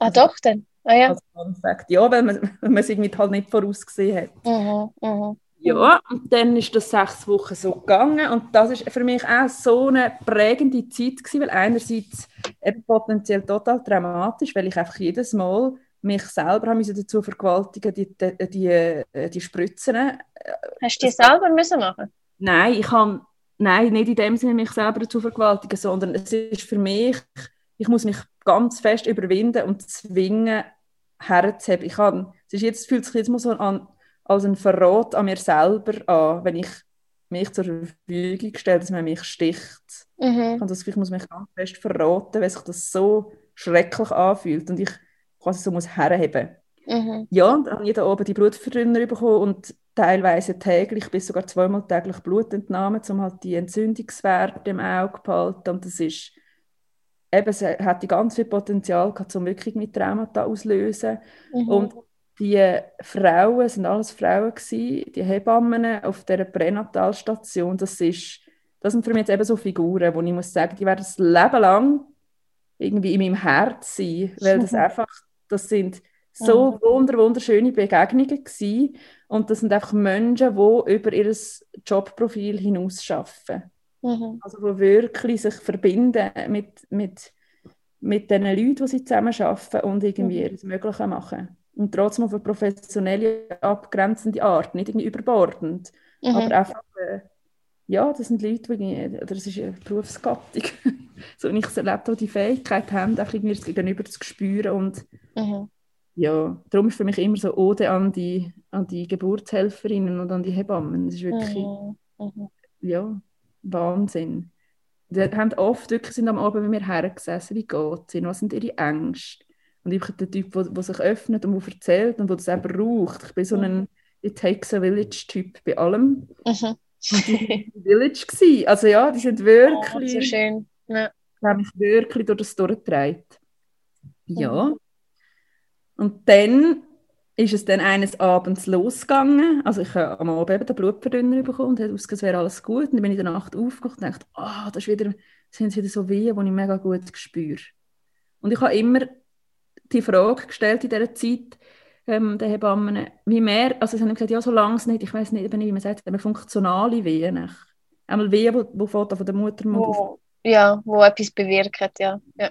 Ah, doch dann. Ah ja. Als Fun Fact. Ja, weil man, man es irgendwie halt nicht vorausgesehen hat. Mhm. Mhm. Ja, und dann ist das sechs Wochen so gegangen und das ist für mich auch so eine prägende Zeit gewesen, weil einerseits eben potenziell total dramatisch, weil ich einfach jedes Mal mich selber haben dazu vergewaltigen, die, die, die, äh, die Spritzen. Hast du die selber müssen machen? Nein, ich kann nein, nicht in dem Sinne mich selber dazu vergewaltigen, sondern es ist für mich, ich muss mich ganz fest überwinden und zwingen, herzuheben. Ich kann, es ist jetzt, fühlt sich jetzt mal so an, als ein Verrat an mir selber an, wenn ich mich zur Verfügung stelle, dass man mich sticht. Mhm. Ich, habe das, ich muss mich ganz fest verraten, weil sich das so schrecklich anfühlt und ich quasi so muss herheben. Mhm. Ja, und dann habe ich da oben die Blutverdünner bekommen und teilweise täglich bis sogar zweimal täglich Blutentnahmen, um halt die Entzündungswerte im Auge zu behalten. Und das ist eben, es hat ganz viel Potenzial gehabt, um wirklich mit Traumata auslösen. Mhm. Und die Frauen, sind alles Frauen gewesen, die Hebammen auf dieser Pränatalstation, das ist, das sind für mich jetzt eben so Figuren, wo ich muss sagen, die werden das Leben lang irgendwie in meinem Herz sein, weil das einfach, das sind so wunder, wunderschöne Begegnungen gewesen. und das sind einfach Menschen, die über ihr Jobprofil hinaus arbeiten. Mhm. Also die wirklich sich verbinden mit, mit, mit den Leuten, die sie zusammen arbeiten und irgendwie Mhm. das Mögliche machen. Und trotzdem auf eine professionelle, abgrenzende Art, nicht irgendwie überbordend, Mhm. aber einfach, äh, ja, das sind Leute, die, oder das ist eine Berufsgattung, so ich es erlebt habe, die Fähigkeit haben, einfach irgendwie das Gegenüber zu spüren und Mhm. ja, darum ist für mich immer so Ode an die, an die Geburtshelferinnen und an die Hebammen. Das ist wirklich, Mhm. Mhm. ja, Wahnsinn. Die haben oft wirklich sind am Abend bei mir hergesessen, wie geht es ihnen, was sind ihre Ängste. Und ich bin der Typ, der sich öffnet und der erzählt und der das auch braucht. Ich bin so ein It takes a village-Typ bei allem. Mhm. Und die waren Village. Gewesen. Also ja, die sind Oh, wirklich, so schön. Ja. haben mich wirklich durch das durchgetragen. Ja. Und dann ist es dann eines Abends losgegangen. Also ich habe am Abend eben den Blutverdünner bekommen und hat ausgesehen, es wäre alles gut. Und dann bin ich in der Nacht aufgewacht und dachte, ah, das ist wieder, sind wieder so Wehen, die ich mega gut spüre. Und ich habe immer die Frage gestellt in dieser Zeit, ähm, den Hebammen, wie mehr, also sie haben gesagt, ja, so lange es nicht, ich weiß nicht, eben wie man sagt, aber funktionale Wehen. Einmal Wehen, die, die von der auf Wo, ja, wo etwas bewirkt, ja. ja.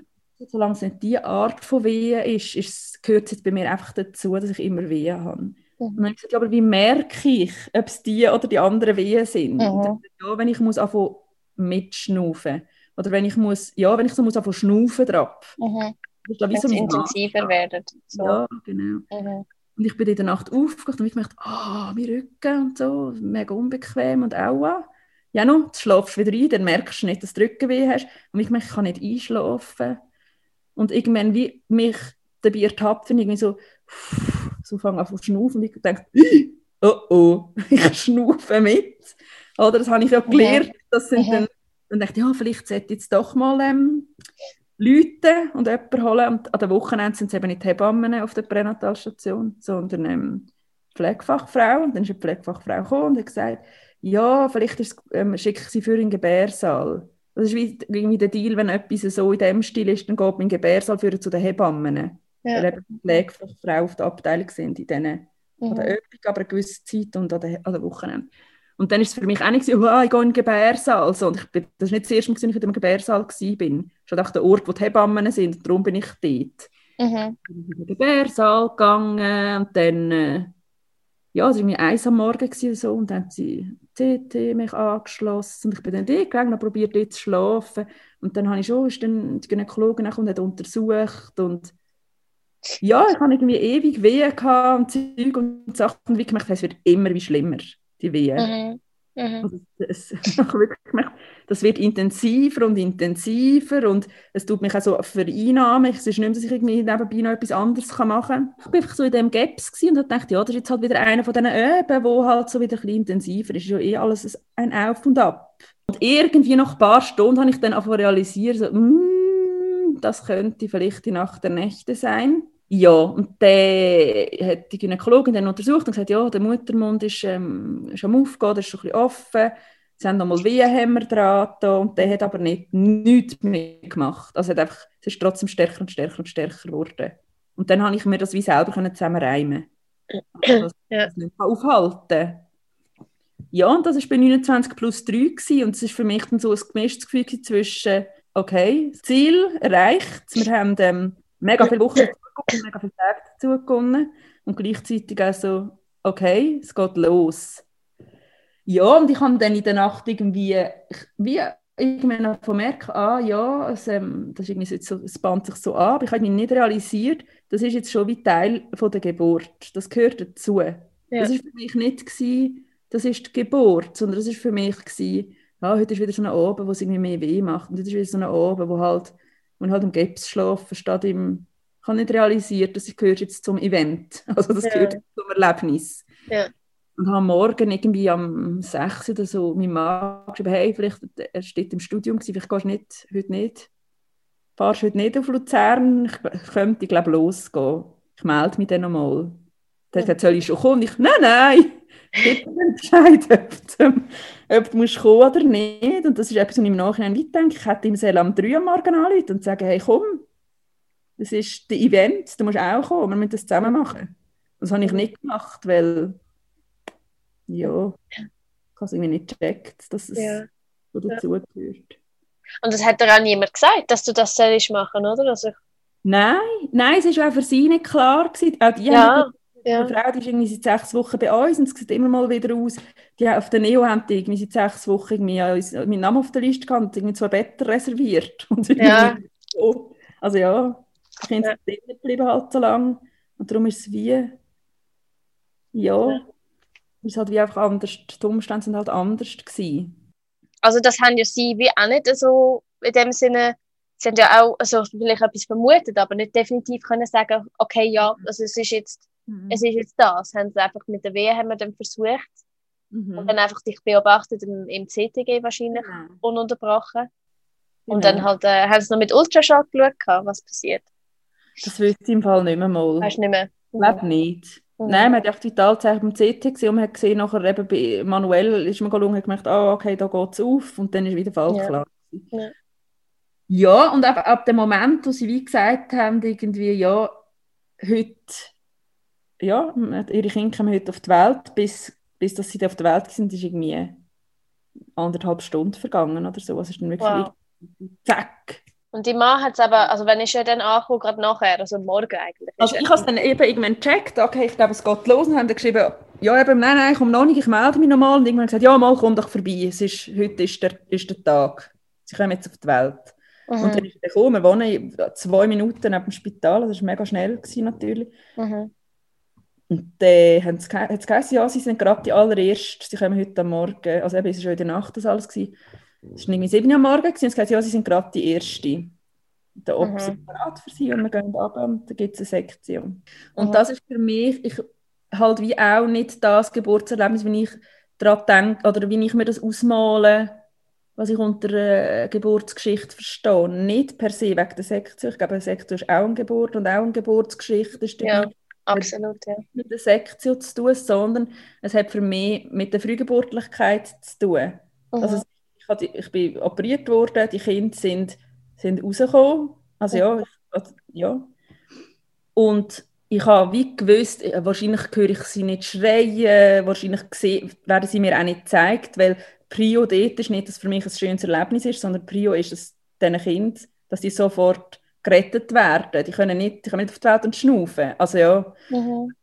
Solange es nicht diese Art von Wehen ist, ist gehört es jetzt bei mir einfach dazu, dass ich immer Wehen habe. Und dann habe ich gesagt, aber wie merke ich, ob es die oder die anderen Wehen sind? Mhm. Dann, ja, wenn ich muss anfangen mitschnaufen oder wenn ich muss, ja, wenn ich so muss anfangen schnaufen drauf. Mhm. Das ist da wie so intensiver werden. So. Ja, genau. Mhm. Und ich bin in der Nacht aufgewacht und ich gedacht, ah, mein Rücken und so, mega unbequem und aua. Ja, schlafst du wieder ein, dann merkst du nicht, dass du Rückenweh hast. Und ich merke, ich kann nicht einschlafen. Und irgendwann, wie mich dabei ertappt, ich irgendwie so, so fange an zu schnaufen und ich denke, oh oh, ich schnaufe mit. Oder das habe ich ja gelernt. Das sind dann, dann dachte ich, ja, vielleicht sollte ich jetzt doch mal ähm, Leute und jemanden holen. Und an den Wochenenden sind es eben nicht Hebammen auf der Pränatalstation, sondern ähm, Pflegefachfrau. Und dann ist eine Pflegefachfrau gekommen und hat gesagt, ja, vielleicht ähm, schicke ich sie für einen Gebärsaal. Das ist wie, wie der Deal, wenn etwas so in dem Stil ist, dann geht man in den Gebärsaal für zu den Hebammen. Ja. Weil eben die Pflegefachfrau auf der Abteilung sind, in denen, mhm. an der Übung, aber eine gewisse Zeit und an den, an den Wochenenden. Und dann ist es für mich auch nicht so, oh, ich gehe in den Gebärsaal. Also, und ich bin, das war nicht das erste Mal, als ich in dem Gebärsaal war. Ist auch der Ort, wo die Hebammen sind. Darum bin ich dort. Mhm. Ich bin in den Gebärsaal gegangen und dann, äh, ja, es war irgendwie eins am Morgen gewesen, so, und dann haben sie CT mich angeschlossen und ich bin dann dort gegangen und probiert dort zu schlafen. Und dann habe ich schon, ist dann die Gynäkologin und hat untersucht und ja, ich hatte irgendwie ewig Wehen und Zeug und Sachen und wie gemerkt, es wird immer wie schlimmer die Wehen. Mhm. Mhm. Also das, das, wird intensiver und intensiver und es tut mich auch so vereinnahmen. Es ist nicht mehr, dass ich irgendwie nebenbei noch etwas anderes machen kann. Ich war einfach so in dem Gaps und habe gedacht, ja, das ist jetzt halt wieder einer von diesen Öben, wo halt so wieder ein bisschen intensiver ist. Ist ja eh alles ein Auf und Ab. Und irgendwie nach ein paar Stunden habe ich dann auch realisiert, so, mm, das könnte vielleicht die Nacht der Nächte sein. Ja, und dann hat die Gynäkologin dann untersucht und gesagt, ja, der Muttermund ist, ähm, ist am Aufgehen, das ist schon ein bisschen offen. Sie haben nochmal Wehenhämmer dran und der hat aber nicht, nichts mehr gemacht. Also hat einfach, es ist trotzdem stärker und stärker und stärker geworden. Und dann habe ich mir das wie selber zusammenreimen also, das, ja. das nicht aufhalten Ja, und das war bei 29 plus 3 gewesen, und es ist für mich dann so ein gemischtes Gefühl zwischen, okay, das Ziel erreicht, wir haben ähm, mega viele Wochen dazugekommen, mega viele Tage dazugekommen und gleichzeitig auch so, okay, es geht los. Ja, und ich habe dann in der Nacht irgendwie, wie irgendwann vermerkt, ah ja, es, ähm, das ist irgendwie so, es bahnt sich so an, aber ich habe nicht realisiert, das ist jetzt schon wie Teil von der Geburt, das gehört dazu. Ja. Das ist für mich nicht gewesen, das ist die Geburt, sondern das ist für mich gewesen, ah, heute ist wieder so ein Abend, wo es irgendwie mehr weh macht und heute ist wieder so ein Abend, wo halt, wo halt im Gips schlafen statt im ich habe nicht realisiert, dass ich gehört jetzt zum Event. Also das ja. gehört zum Erlebnis. Ja. Und habe morgen irgendwie am 6. oder so meinem Mann geschrieben, hey, vielleicht, er steht im Studium, vielleicht gehst du nicht, heute nicht, fahrst heute nicht auf Luzern, ich könnte, glaube losgehen. Ich melde mich dann nochmal. Dann ja. soll ich schon kommen? Und ich, nein, nein, ich entscheiden, ob du, ob du musst kommen oder nicht. Und das ist etwas, was ich im Nachhinein nicht denke. Ich hätte ihm am 3 Uhr morgen anrufen und sagen, hey, komm, das ist das Event, du musst auch kommen, wir müssen das zusammen machen. Das habe ich nicht gemacht, weil ja, ich habe es irgendwie nicht gecheckt, dass es ja. so dazugehört. Und das hat dir auch niemand gesagt, dass du das sollst machen, oder? Also nein, nein, es war auch für sie nicht klar. Gewesen. Auch die ja. Ja. Die Frau die ist irgendwie seit sechs Wochen bei uns und es sieht immer mal wieder aus. Die auf der Neo haben die irgendwie seit sechs Wochen irgendwie meinen Namen auf der Liste gehabt und irgendwie zwei Betten reserviert. Und ja. So. Also ja, die Kinder sind ja. geblieben halt so lange. Und darum ist es wie, ja, ja. Es halt wie einfach anders, die Umstände sind halt anders gewesen. Also das haben ja sie wie auch nicht so in dem Sinne, sie haben ja auch also vielleicht etwas vermutet, aber nicht definitiv können sagen, okay, ja, also es ist jetzt, mhm. es ist jetzt das. Haben sie einfach mit der Wehe haben wir dann versucht mhm. und dann einfach dich beobachtet im, im CTG wahrscheinlich mhm. ununterbrochen. Und genau. dann halt, äh, haben sie noch mit Ultraschall geschaut, was passiert. Das wüsste ich im Fall nicht mehr mal. Weißt du nicht mehr? Ich glaube nicht. Mhm. Nein, man hat ja die Vitalzeichen beim CT gesehen und man hat gesehen, nachher eben bei manuell ist man gelungen, hat gemerkt, ah, okay, da geht es auf und dann ist wieder Fall ja. klar. Ja. ja, und ab, ab dem Moment, wo sie wie gesagt haben, irgendwie, ja, heute, ja, ihre Kinder kommen heute auf die Welt, bis, bis dass sie auf der Welt sind, ist irgendwie anderthalb Stunden vergangen oder so. Also ist dann wirklich wow. zack, und die Mann hat es aber, also wenn ich ja dann ankomme, gerade nachher, also morgen eigentlich. Also ich habe es dann eben irgendwann gecheckt, okay, ich glaube, es geht los und haben dann geschrieben, ja eben, nein, nein, ich komme noch nicht, ich melde mich nochmal. Und irgendwann gesagt, ja, mal, komm doch vorbei, es ist, heute ist der, ist der Tag. Sie kommen jetzt auf die Welt. Mhm. Und dann ist er gekommen, wir wohnen zwei Minuten neben dem Spital, das war mega schnell gewesen, natürlich. Mhm. Und dann äh, haben sie, hat es geheißen, ja, sie sind gerade die allerersten, sie kommen heute am Morgen, also eben, es war schon in der Nacht das alles gewesen. Es war irgendwie 7 Uhr morgens und es gesagt, ja, sie sind gerade die Erste. Der Ob mhm. ist bereit für sie und wir gehen ab und da gibt es eine Sektion. Und mhm. das ist für mich, ich halt wie auch nicht das Geburtserlebnis, wie ich daran denke, oder wie ich mir das ausmale, was ich unter äh, Geburtsgeschichte verstehe. Nicht per se wegen der Sektion. Ich glaube, eine Sektion ist auch eine Geburt und auch eine Geburtsgeschichte. Ist ja, absolut, ja. Mit der Sektion zu tun, sondern es hat für mich mit der Frühgeburtlichkeit zu tun. Mhm. Also ich, hatte, ich bin operiert worden, die Kinder sind, sind rausgekommen. Also ja, ich, also, ja. Und ich habe wie gewusst, äh, wahrscheinlich höre ich sie nicht schreien, wahrscheinlich werden sie mir auch nicht gezeigt, weil Prio dort ist nicht, dass für mich ein schönes Erlebnis ist, sondern Prio ist es diesen Kindern, dass die sofort gerettet werden. Die können nicht, die können nicht auf die Welt und schnaufen. Also ja, mhm.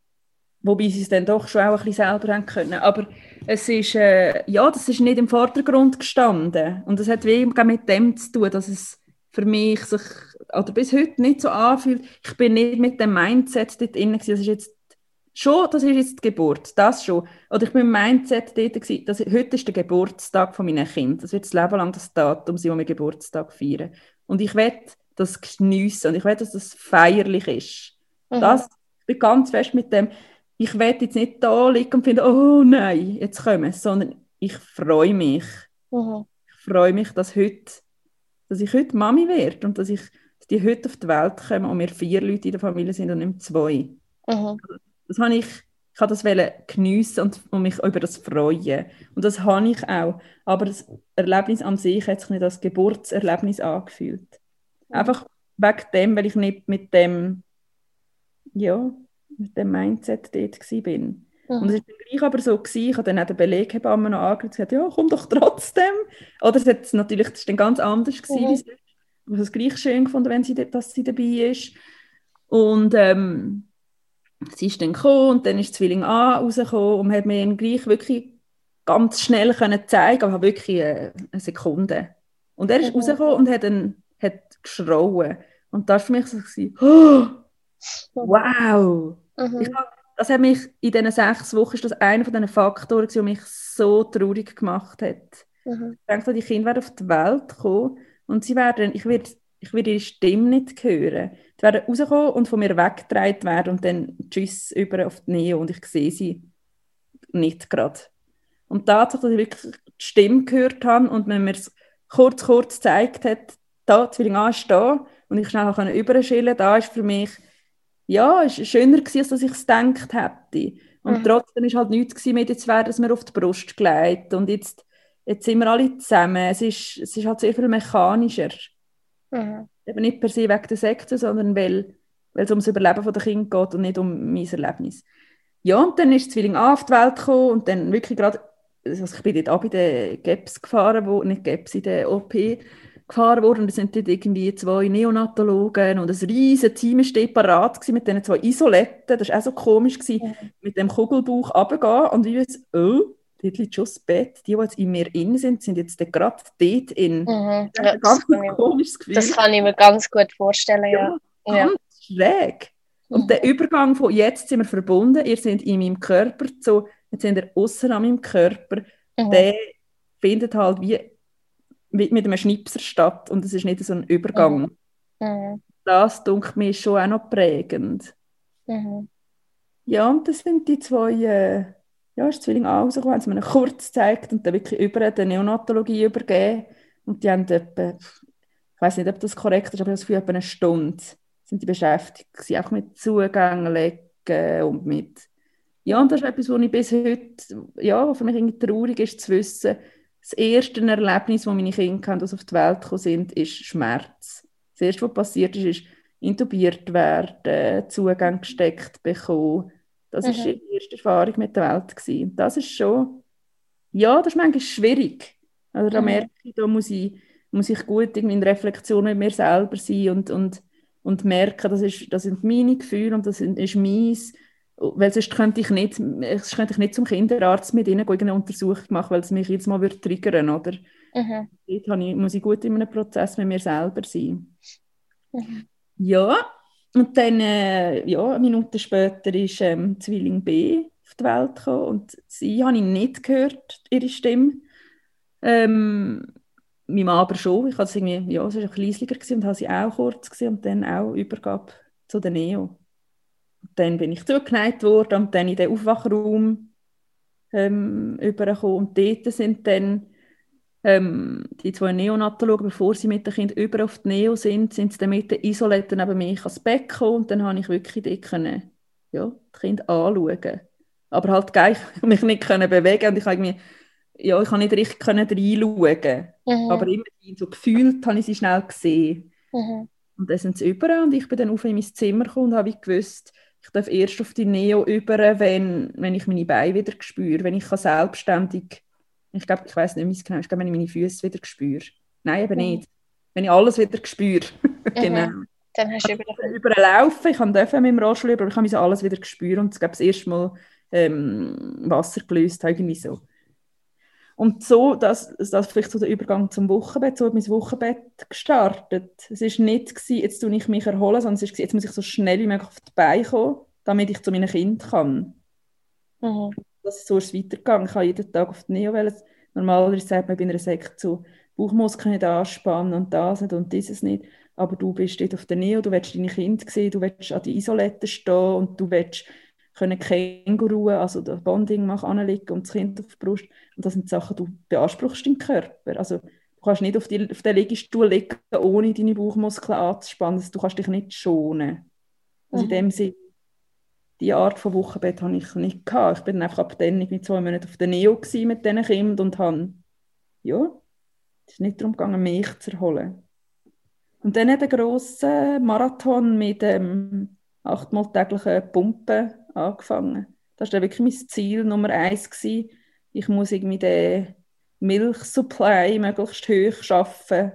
wobei sie es dann doch schon auch ein bisschen selber haben können. Aber es ist, äh, ja, das ist nicht im Vordergrund gestanden. Und das hat wie mit dem zu tun, dass es für mich sich, oder bis heute nicht so anfühlt, ich bin nicht mit dem Mindset dort drin, das ist jetzt schon, das ist jetzt die Geburt, das schon. Oder ich bin im Mindset dort, gewesen, dass heute ist der Geburtstag von meinen Kindern. Das wird das Leben lang das Datum sein, wo wir Geburtstag feiern. Und ich werde das geniessen und ich will, dass das feierlich ist. Mhm. Das, ich bin ganz fest mit dem, ich werde jetzt nicht da liegen und finden, oh nein, jetzt kommen, sondern ich freue mich. Mhm. Ich freue mich, dass heute dass ich heute Mami werde und dass ich dass die heute auf die Welt kommen und wir vier Leute in der Familie sind und nicht zwei. Mhm. Das habe ich, ich habe das geniessen und, und mich über das freuen. Und das habe ich auch. Aber das Erlebnis an sich hat sich nicht als Geburtserlebnis angefühlt. Mhm. Einfach wegen dem, weil ich nicht mit dem, ja, mit dem Mindset dort war. Mhm. Und es war gleich aber so, gewesen, ich habe dann auch den Beleghebamme noch angeschaut und gesagt, ja, komm doch trotzdem. Oder es hat natürlich, das war dann ganz anders gewesen, mhm. ich habe es gleich schön gefunden, wenn sie, dass sie dabei ist. Und ähm, sie ist dann gekommen und dann ist Zwilling A rausgekommen und hat mir ihn gleich wirklich ganz schnell können zeigen, aber wirklich eine, eine Sekunde. Und er ist mhm. rausgekommen und hat, einen, hat geschrauen. Und das war für mich so, gewesen, oh, wow! Mhm. Ich das hat mich in diesen sechs Wochen ist das einer von diesen Faktoren, der mich so traurig gemacht hat. Mhm. Ich denke, die Kinder werden auf die Welt kommen und sie werden, ich werde, ich werde ihre Stimme nicht hören. Sie werden rauskommen und von mir weggetragen werden und dann Tschüss über auf die Nähe und ich sehe sie nicht gerade. Und tatsächlich, dass ich wirklich die Stimme gehört habe und man mir es kurz, kurz gezeigt hat, da, Zwilling A ist da und ich schnell überschillen da ist für mich ja, es war schöner, gewesen, als ich es gedacht hätte. Und mhm. trotzdem war halt nichts gewesen, jetzt werden wir auf die Brust gelegt und jetzt, jetzt sind wir alle zusammen. Es ist, es ist halt sehr viel mechanischer. Mhm. Eben nicht per se wegen der Sekte, sondern weil, weil es um das Überleben der Kinder geht und nicht um mein Erlebnis. Ja, und dann ist Zwilling A auf die Welt gekommen und dann wirklich gerade, also ich bin dort auch bei den GEPS gefahren, wo, nicht GEPS, in der OP, gefahren worden. Es sind dort irgendwie zwei Neonatologen und ein riesiges Team war parat mit diesen zwei Isoletten. Das war auch so komisch, gewesen, ja. mit dem Kugelbuch runtergehen und wie es, oh, dort liegt schon das Bett. Die, die jetzt in mir innen sind, sind jetzt gerade dort in. Mhm. Das, ja, ganz das, komisches Gefühl. das kann ich mir ganz gut vorstellen, ja. ja. Ganz schräg. Und mhm. der Übergang von jetzt sind wir verbunden, ihr seid in meinem Körper, so, jetzt sind ihr außer an meinem Körper, mhm. der findet halt wie mit, mit einem Schnipser statt und es ist nicht so ein Übergang. Mhm. mhm. Das, denke mir, schon auch noch prägend. Mhm. Ja, und das sind die zwei, äh, ja, ist Zwilling rausgekommen, haben sie mir kurz gezeigt und dann wirklich über die Neonatologie übergeben. Und die haben etwa, ich weiß nicht, ob das korrekt ist, aber das für etwa eine Stunde sind die beschäftigt gewesen, auch mit Zugängen legen und mit ja, und das ist etwas, was ich bis heute, ja, für mich irgendwie traurig ist, zu wissen, das erste Erlebnis, das meine Kinder haben, auf die Welt gekommen sind, ist Schmerz. Das erste, was passiert ist, ist intubiert werden, Zugang gesteckt bekommen. Das war mhm. die erste Erfahrung mit der Welt. Gewesen. Das ist schon, ja, das ist manchmal schwierig. Also da mhm. merke ich, da muss ich, muss ich gut in Reflexion mit mir selber sein und, und, und merken, das, ist, das sind meine Gefühle und das ist meins weil sonst könnte ich nicht, sonst könnte ich nicht zum Kinderarzt mit ihnen eine Untersuchung machen, weil es mich jetzt mal würde triggern oder mhm. Dort ich, muss ich gut in einem Prozess mit mir selber sein. Mhm. Ja, und dann, äh, ja, eine Minute später ist ähm, Zwilling B auf die Welt gekommen und sie habe ich nicht gehört, ihre Stimme. Ähm, mein Mann aber schon. Ich hatte irgendwie, ja, es war ein bisschen und habe sie auch kurz gesehen und dann auch Übergabe zu der Neo. Dann bin ich zugeneigt worden und dann in den Aufwachraum ähm, übergekommen. Und dort sind dann ähm, die zwei Neonatologen, bevor sie mit den Kindern über auf die Neo sind, sind sie dann mit den Isoletten neben mich ans Bett gekommen und dann habe ich wirklich dort können, ja, die Kinder anschauen. Aber halt gleich mich nicht können bewegen und ich habe ja, ich habe nicht richtig können reinschauen. Mhm. Aber immer so gefühlt habe ich sie schnell gesehen. Mhm. Und dann sind sie über und ich bin dann auf in mein Zimmer gekommen und habe gewusst, ich darf erst auf die Neo über, wenn, wenn ich meine Beine wieder spüre, wenn ich kann selbstständig, ich glaube, ich weiß nicht mehr genau, ich glaube, wenn ich meine Füße wieder spüre. Nein, eben mhm. nicht. Wenn ich alles wieder spüre. genau. Mhm. Dann hast du über überlaufen. Ich durfte mit dem Rollstuhl über, aber ich habe alles wieder gespürt und ich glaube, das erste Mal ähm, Wasser gelöst, irgendwie so. Und so, dass das vielleicht so der Übergang zum Wochenbett, so hat mein Wochenbett gestartet. Es war nicht, gewesen, jetzt tue ich mich erholen, sondern es war, jetzt muss ich so schnell wie möglich auf die Beine kommen, damit ich zu meinen Kindern kann. Mhm. Das ist so ist es weitergegangen. Ich habe jeden Tag auf die Neo. Normalerweise sagt man bei einer Sekte so, Bauchmuskeln nicht anspannen und das nicht und dieses nicht. Aber du bist dort auf der Neo, du willst deine Kinder sehen, du willst an die Isolette stehen und du willst können Känguruen, also das Bonding machen, anlegen und das Kind auf die Brust. Und das sind Sachen, du beanspruchst deinen Körper. Also du kannst nicht auf, die, auf den Liegestuhl liegen, ohne deine Bauchmuskeln anzuspannen. Du kannst dich nicht schonen. Also mhm. in dem Sinne, diese Art von Wochenbett habe ich nicht gehabt. Ich bin einfach ab dann mit zwei Monaten auf der Neo mit diesen Kindern und habe, ja, es ist nicht darum gegangen, mich zu erholen. Und dann hat ein grosser Marathon mit ähm, achtmal täglichen Pumpen angefangen. Das war wirklich mein Ziel Nummer eins. Gewesen. Ich muss irgendwie den Milchsupply möglichst hoch schaffen,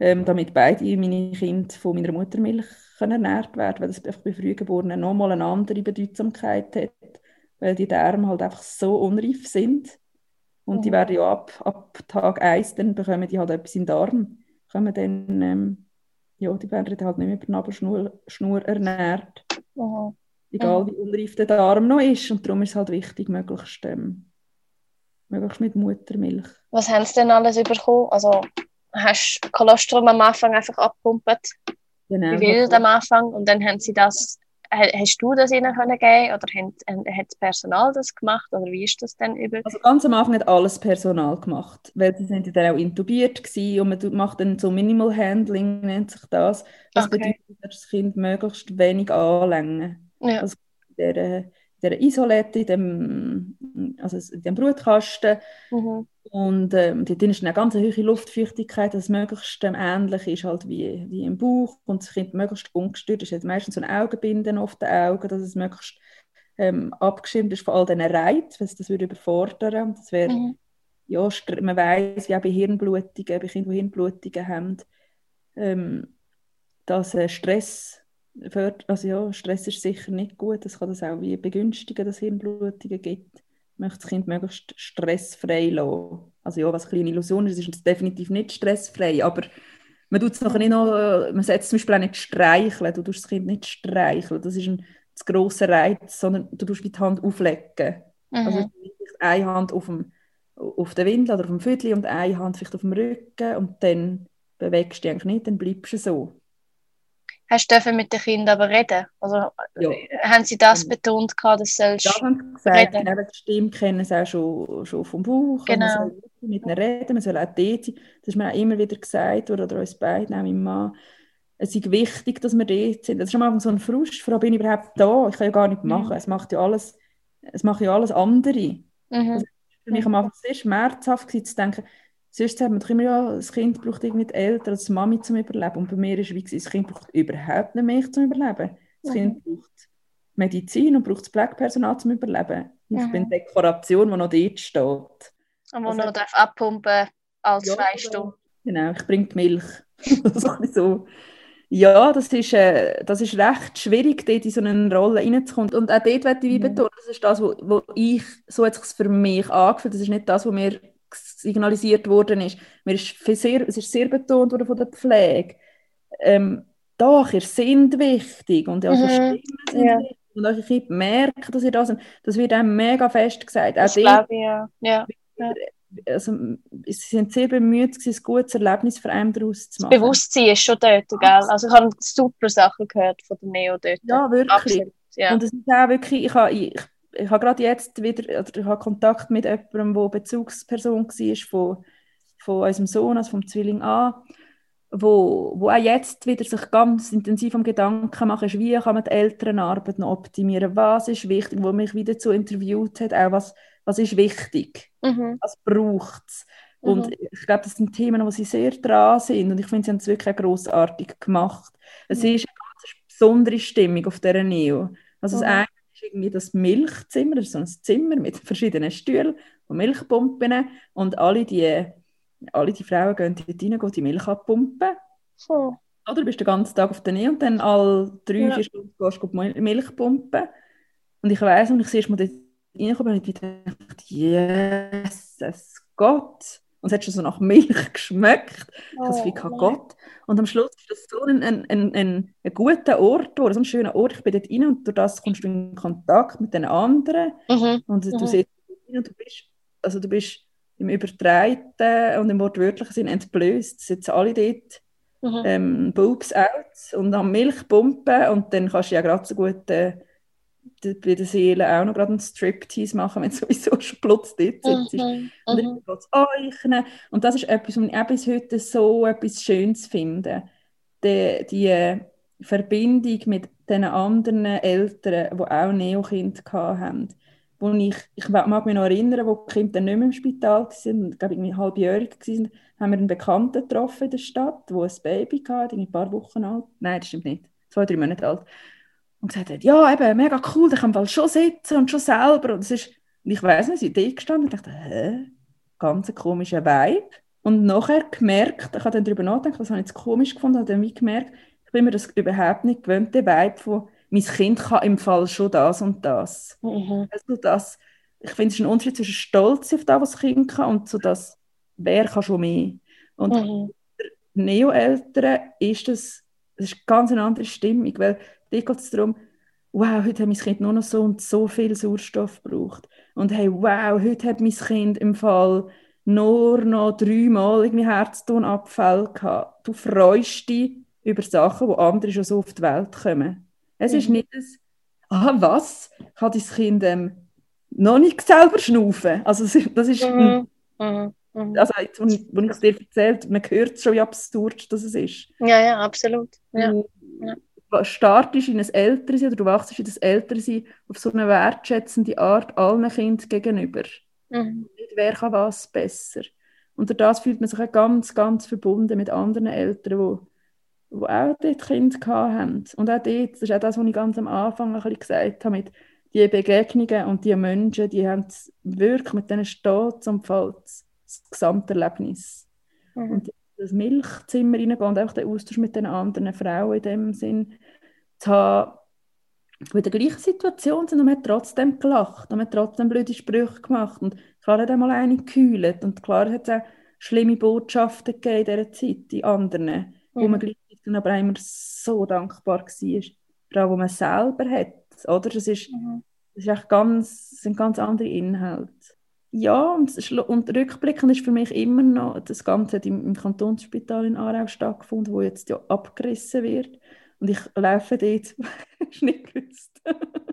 ähm, damit beide meine Kinder von meiner Muttermilch können ernährt werden weil das bei Frühgeborenen nochmal eine andere Bedeutsamkeit hat, weil die Därme halt einfach so unreif sind. Und die werden ja ab, ab Tag 1, dann bekommen die halt etwas in den Darm. Kommen dann, ähm, ja, die werden halt nicht mehr über die Nabelschnur Schnur ernährt. Mhm egal wie unreif der Darm noch ist. Und darum ist es halt wichtig, möglichst, ähm, möglichst mit Muttermilch. Was haben sie denn alles bekommen? Also hast du Kolostrum am Anfang einfach abgepumpt? Genau. Wie wild am Anfang? Und dann haben sie das hast du das ihnen können geben oder hat, hat das Personal das gemacht oder wie ist das denn über? Also ganz am Anfang hat alles Personal gemacht, weil sie sind dann auch intubiert gewesen und man macht dann so Minimal Handling nennt sich das. Das okay. bedeutet, dass das Kind möglichst wenig anlängen. Ja. Also in dieser, dieser Isolette, in dem, also dem Brutkasten. Mhm. Und ähm, dort ist eine ganz hohe Luftfeuchtigkeit, dass es möglichst ähm, ähnlich ist halt wie, wie im Bauch und das Kind möglichst ungestört ist. Es hat meistens so ein Augenbinden auf den Augen, dass es möglichst ähm, abgeschirmt ist von all diesen Reizen, weil das würde überfordern. Das wäre, mhm. ja, man weiß, wie auch bei Hirnblutungen, bei Kindern, die Hirnblutungen haben, ähm, dass äh, Stress also ja, Stress ist sicher nicht gut. Das kann das auch wie begünstigen, dass es Hirnblutungen gibt. Ich möchte das Kind möglichst stressfrei lassen. Also ja, was eine kleine Illusion ist, ist es definitiv nicht stressfrei, aber man tut es nachher nicht noch, man setzt zum Beispiel auch nicht streicheln, du tust das Kind nicht streicheln, das ist ein zu grosser Reiz, sondern du tust die Hand auflegen. Mhm. Also eine Hand auf, dem, auf der Windel oder auf dem Viertel und eine Hand vielleicht auf dem Rücken und dann bewegst du dich eigentlich nicht, dann bleibst du so. Hast du mit den Kindern aber reden? Also, ja. Haben sie das ja. betont, dass sie Ja, haben gesagt, reden? Eben die Stimme kennen sie auch schon, schon vom Bauch. Genau. Man soll mit ihnen reden, man soll auch dort sein. Das ist mir auch immer wieder gesagt, oder, oder uns beiden, auch meinem Mann. Es ist wichtig, dass wir dort sind. Das ist am Anfang so ein Frust, warum bin ich überhaupt da? Ich kann ja gar nicht machen. Mhm. Es macht ja alles, es macht ja alles andere. Mhm. Also für mich am Anfang sehr schmerzhaft zu denken, Sonst sagt man immer, ja, das Kind braucht irgendwie die Eltern als Mami zum Überleben. Und bei mir ist es wie das Kind braucht überhaupt nicht mich zum Überleben. Das mhm. Kind braucht Medizin und braucht das Pflegepersonal zum Überleben. Mhm. Ich bin die Dekoration, die noch dort steht. Und wo also, noch darf abpumpen als ja, zwei Stunden. Genau, ich bringe die Milch. so. Ja, das ist, äh, das ist recht schwierig, dort in so eine Rolle reinzukommen. Und auch dort möchte ich mhm. betonen, das ist das, wo, wo ich, so hat es für mich angefühlt, das ist nicht das, was mir signalisiert worden ist. Mir ist sehr, es ist sehr betont worden von der Pflege. Ähm, doch, ihr seid wichtig und eure mhm. Stimmen sind ja. wichtig und eure Kinder merken, dass ihr da sind. Das wird einem mega fest gesagt. Auch das glaube ich, ja. ja. also, sie sind sehr bemüht, ein gutes Erlebnis für einen daraus zu machen. Das Bewusstsein ist schon dort, gell? Also ich habe super Sachen gehört von der Neo dort. Ja, wirklich. Absolut, ja. Und es ist auch wirklich, ich habe, ich, ich habe gerade jetzt wieder, oder ich habe Kontakt mit jemandem, der Bezugsperson war von, von unserem Sohn, also vom Zwilling A, wo, wo auch jetzt wieder sich ganz intensiv am Gedanken macht, ist, wie kann man die Elternarbeit noch optimieren, was ist wichtig, wo mich wieder zu interviewt hat, auch was, was ist wichtig, mhm. was braucht es. Und mhm. ich glaube, das sind Themen, wo sie sehr dran sind und ich finde, sie haben es wirklich grossartig gemacht. Es mhm. ist eine ganz besondere Stimmung auf dieser Neo. Also das eine ist irgendwie das Milchzimmer, das ist so ein Zimmer mit verschiedenen Stühlen und Milchpumpen und alle die alle die Frauen gehen dort rein, gehen die Milch abpumpen. So. Oder bist den ganzen Tag auf der Nähe und dann alle drei, ja. vier Stunden gehst du Milch pumpen. Und ich weiss, und ich sehe mal dort reinkommen und ich dachte, Jesus Gott. Und es hat schon so nach Milch geschmeckt. Ich habe wie oh, Gott. Und am Schluss ist das so ein, ein, ein, ein, ein guter Ort, oder so ein schöner Ort. Ich bin dort rein und durch das kommst du in Kontakt mit den anderen. Mhm. Und du mhm. siehst und du bist, also du bist im übertreiten und im wortwörtlichen Sinn entblößt. Sitzen alle dort, mhm. ähm, Boobs out und am Milchpumpen und dann kannst du ja gerade so gut äh, bei der Seele auch noch gerade einen Striptease machen, wenn sowieso schon plötzlich dort sitzt. Mhm. Und dann mhm. geht es eichnen. Und das ist etwas, was ich auch bis heute so etwas Schönes finde. Die, die Verbindung mit den anderen Eltern, die auch Neokind hatten wo ich, ich mag mich noch erinnern, wo die Kinder nicht mehr im Spital waren, ich glaube ich halbjährig waren, haben wir einen Bekannten getroffen in der Stadt, der ein Baby hatte, ein paar Wochen alt, nein, das stimmt nicht, zwei, drei Monate alt, und gesagt hat, ja, eben, mega cool, der kann bald schon sitzen und schon selber, und, das ist, und ich weiss nicht, ich bin gestanden und dachte, hä, ganz ein komischer Vibe, und nachher gemerkt, ich habe dann darüber nachgedacht, was habe ich jetzt komisch gefunden, habe dann gemerkt, ich bin mir das überhaupt nicht gewöhnt, der Vibe von mein Kind kann im Fall schon das und das. Mhm. Also das ich finde, es ist ein Unterschied zwischen Stolz auf das, was das Kind kann, und so das, wer kann schon mehr. Und mhm. Neo-Eltern ist das, das ist eine ganz andere Stimmung, weil da geht es darum, wow, heute hat mein Kind nur noch so und so viel Sauerstoff gebraucht. Und hey, wow, heute hat mein Kind im Fall nur noch dreimal irgendwie Herztonabfall gehabt. Du freust dich über Sachen, wo andere schon so auf die Welt kommen. Es mhm. ist nicht ein, ah, was? Kann dein Kind ähm, noch nicht selber schnaufen? Also, das ist. Mhm. Mhm. mhm. Also, jetzt, wenn ich es dir erzählt, man hört schon, wie absurd das ist. Ja, ja, absolut. Ja. Ja. Startest in ein Ältersein oder du wachst in das Ältersein auf so eine wertschätzende Art allen Kindern gegenüber. Mhm. Nicht, wer kann was besser. Und durch das fühlt man sich auch ganz, ganz verbunden mit anderen Eltern, die die auch dort Kinder hatten. Und auch dort, das ist auch das, was ich ganz am Anfang ein bisschen gesagt habe, mit die Begegnungen und die Menschen, die haben wirklich mit denen steht und fällt das Gesamterlebnis. Mhm. Und das Milchzimmer reingehen und auch den Austausch mit den anderen Frauen in dem Sinn zu haben, die in der gleichen Situation sind und man hat trotzdem gelacht und man hat trotzdem blöde Sprüche gemacht und klar hat einmal eine gekühlt und klar hat es auch schlimme Botschaften gegeben in dieser Zeit, die anderen, mhm. wo man gleich dann aber immer so dankbar war, vor allem, wo man selber hat, oder? Das, ist, mhm. das, ist echt ganz, das sind ganz andere Inhalte. Ja, und, und rückblickend ist für mich immer noch, das Ganze hat im, im Kantonsspital in Aarau stattgefunden, wo jetzt ja abgerissen wird. Und ich laufe dort, du nicht gewusst?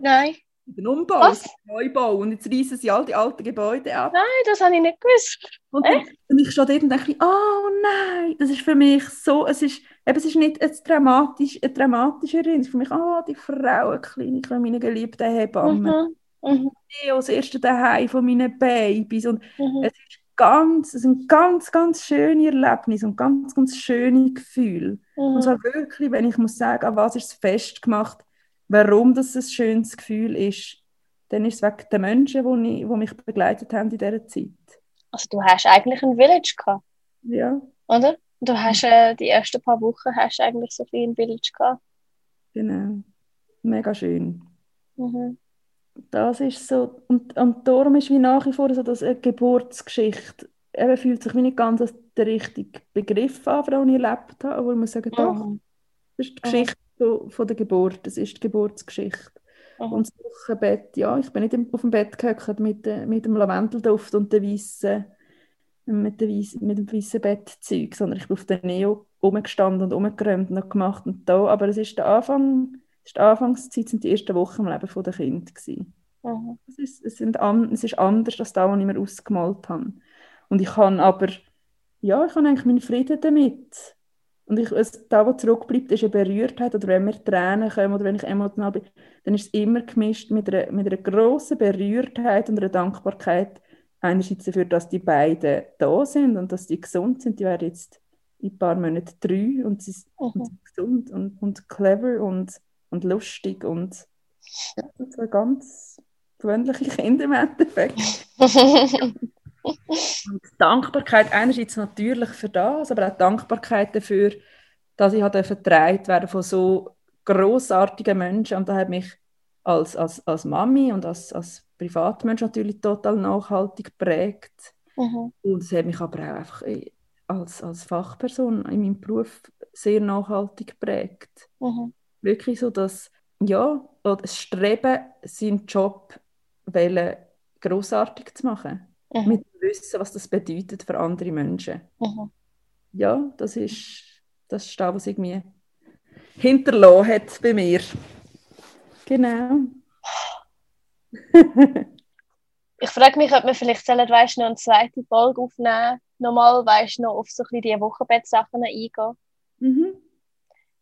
Nein. Den Umbau, Was? Neubau. Und jetzt reißen sie all die alten Gebäude ab. Nein, das habe ich nicht gewusst. Und, dann, und ich stehe dort und denke, oh nein, das ist für mich so, es ist, eben, es ist nicht ein dramatisch, eine dramatische Erinnerung. Es ist für mich, oh, die Frauenklinik von meinen geliebten Hebammen. Mhm. Mhm. Ich als erste daheim von meinen Babys. Und mhm. es ist ganz, es sind ganz, ganz schöne Erlebnisse und ganz, ganz schöne Gefühle. Mhm. Und zwar wirklich, wenn ich muss sagen, an was ist es festgemacht, warum das ein schönes Gefühl ist, dann ist es wegen den Menschen, die, ich, die mich begleitet haben in dieser Zeit. Also du hast eigentlich ein Village gehabt? Ja. Oder? Du hast äh, die ersten paar Wochen hast eigentlich so viel ein Village gehabt. Genau. Mega schön. Mhm. Das ist so, und, und darum ist wie nach wie vor so, dass eine Geburtsgeschichte eben fühlt sich wie nicht ganz als der richtige Begriff an, den ich erlebt habe, aber man sagen, doch, mhm. das ist die Geschichte so, von der Geburt, das ist die Geburtsgeschichte. Mhm. Und das Wochenbett, ja, ich bin nicht auf dem Bett gehockt mit, mit dem Lavendelduft und der weißen mit, der Weiss, mit dem weißen Bettzeug, sondern ich bin auf der Neo rumgestanden und rumgeräumt und gemacht und da. Aber es ist der Anfang, ist die Anfangszeit, sind die ersten Wochen im Leben der Kinder Mhm. Es, ist, es, sind an, es ist anders als das, was ich mir ausgemalt habe. Und ich kann aber, ja, ich habe eigentlich meinen Frieden damit. Und ich, es, da, was zurückbleibt, ist eine Berührtheit. Oder wenn mir Tränen kommen oder wenn ich emotional bin, dann ist es immer gemischt mit einer, mit einer grossen Berührtheit und einer Dankbarkeit. Einerseits dafür, dass die beiden da sind und dass die gesund sind. Die werden jetzt in ein paar Monaten drei und sie sind mhm. gesund und, und clever und, und lustig und ja, zwei ganz gewöhnliche Kinder im Endeffekt. und Dankbarkeit einerseits natürlich für das, aber auch Dankbarkeit dafür, dass ich vertreibt werden von so großartigen Menschen und da hat mich als, als, als Mami und als, als Privatmensch natürlich total nachhaltig geprägt. Mhm. Und es hat mich aber auch einfach als, als Fachperson in meinem Beruf sehr nachhaltig geprägt. Mhm. Wirklich so, dass ja, das Streben, seinen Job wollen, grossartig zu machen. Mhm. Mit dem Wissen, was das bedeutet für andere Menschen. Mhm. Ja, das ist, das ist das, was irgendwie hinterlassen hat bei mir. Genau. ich frage mich, ob wir vielleicht sollen, weißt, noch eine zweite Folge aufnehmen nochmal, weißt noch auf so ein die Wochenbettsachen eingehen. Mhm.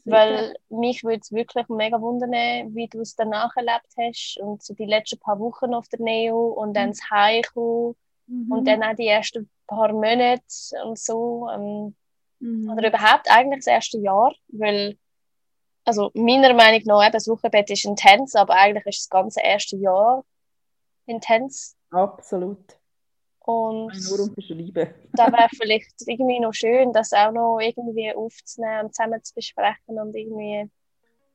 Weil mich würde es wirklich mega wundern, wie du es danach erlebt hast und so die letzten paar Wochen auf der Neo und dann mhm. das Heimkommen mhm. und dann auch die ersten paar Monate und so. Ähm, mhm. Oder überhaupt eigentlich das erste Jahr, weil also meiner Meinung nach, eben, das Wochenbett ist intens, aber eigentlich ist das ganze erste Jahr intens. Absolut. Und nur unterschreiben. da wäre vielleicht irgendwie noch schön, das auch noch irgendwie aufzunehmen und zusammen zu besprechen und irgendwie,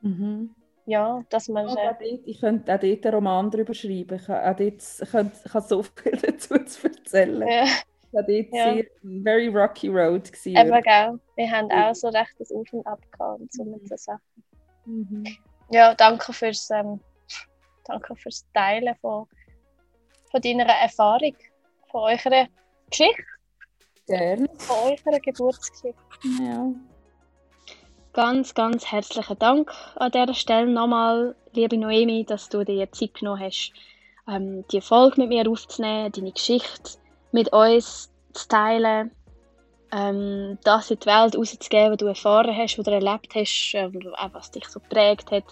mhm. ja, dass man... Ja, dort, ich könnte auch dort einen Roman darüber schreiben. Ich habe, auch dort, ich könnte, ich habe so viel dazu zu erzählen. Ja. Ich war dort ja. sehr, very rocky road. Gewesen, Eben, gell. Wir haben auch so recht das Auf und Ab gehabt und so mhm. mit so Sachen. Mhm. Ja, danke fürs, ähm, danke fürs Teilen von, von deiner Erfahrung von eurer Geschichte. Gerne. Von eurer Geburtsgeschichte. Ja. Ganz, ganz herzlichen Dank an dieser Stelle nochmal, liebe Noemi, dass du dir Zeit genommen hast, ähm, die Folge mit mir aufzunehmen, deine Geschichte mit uns zu teilen, ähm, das in die Welt rauszugeben, was du erfahren hast, was du erlebt hast, äh, was dich so geprägt hat.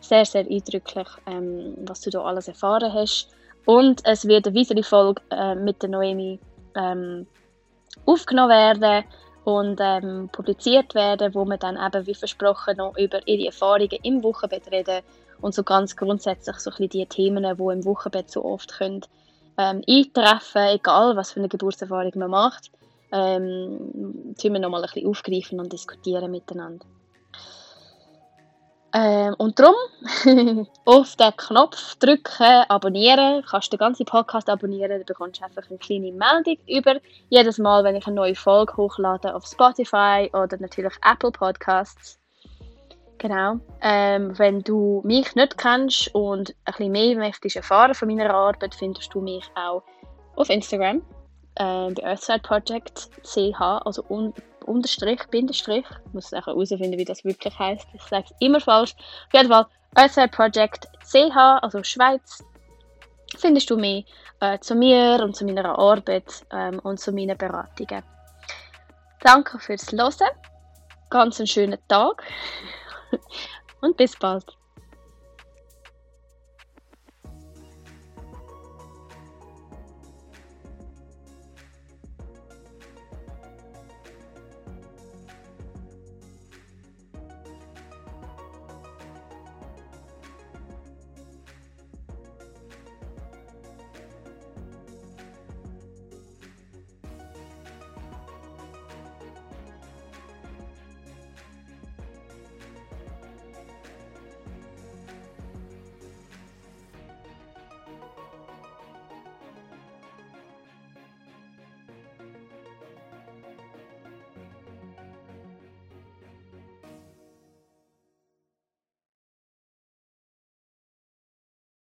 Sehr, sehr eindrücklich, ähm, was du da alles erfahren hast. Und es wird eine weitere Folge äh, mit der Noemi ähm, aufgenommen werden und ähm, publiziert werden, wo wir dann eben, wie versprochen, noch über ihre Erfahrungen im Wochenbett reden und so ganz grundsätzlich so ein bisschen die Themen, die im Wochenbett so oft können, ähm, eintreffen, egal was für eine Geburtserfahrung man macht, ähm, wir noch mal ein bisschen aufgreifen und diskutieren miteinander. Ähm, und darum auf den Knopf drücken, abonnieren. Du kannst den ganzen Podcast abonnieren, dann bekommst du einfach eine kleine Meldung über jedes Mal, wenn ich eine neue Folge hochlade auf Spotify oder natürlich Apple Podcasts. Genau. Ähm, wenn du mich nicht kennst und ein bisschen mehr möchtest erfahren von meiner Arbeit, findest du mich auch auf Instagram äh, bei Earthside Project CH, also un Unterstrich, Bindestrich. Ich muss herausfinden, wie das wirklich heißt. Ich sage es immer falsch. Auf jeden Fall Earthside Project CH, also Schweiz. Findest du mehr äh, zu mir und zu meiner Arbeit ähm, und zu meinen Beratungen. Danke fürs Hören. Ganz einen schönen Tag und bis bald.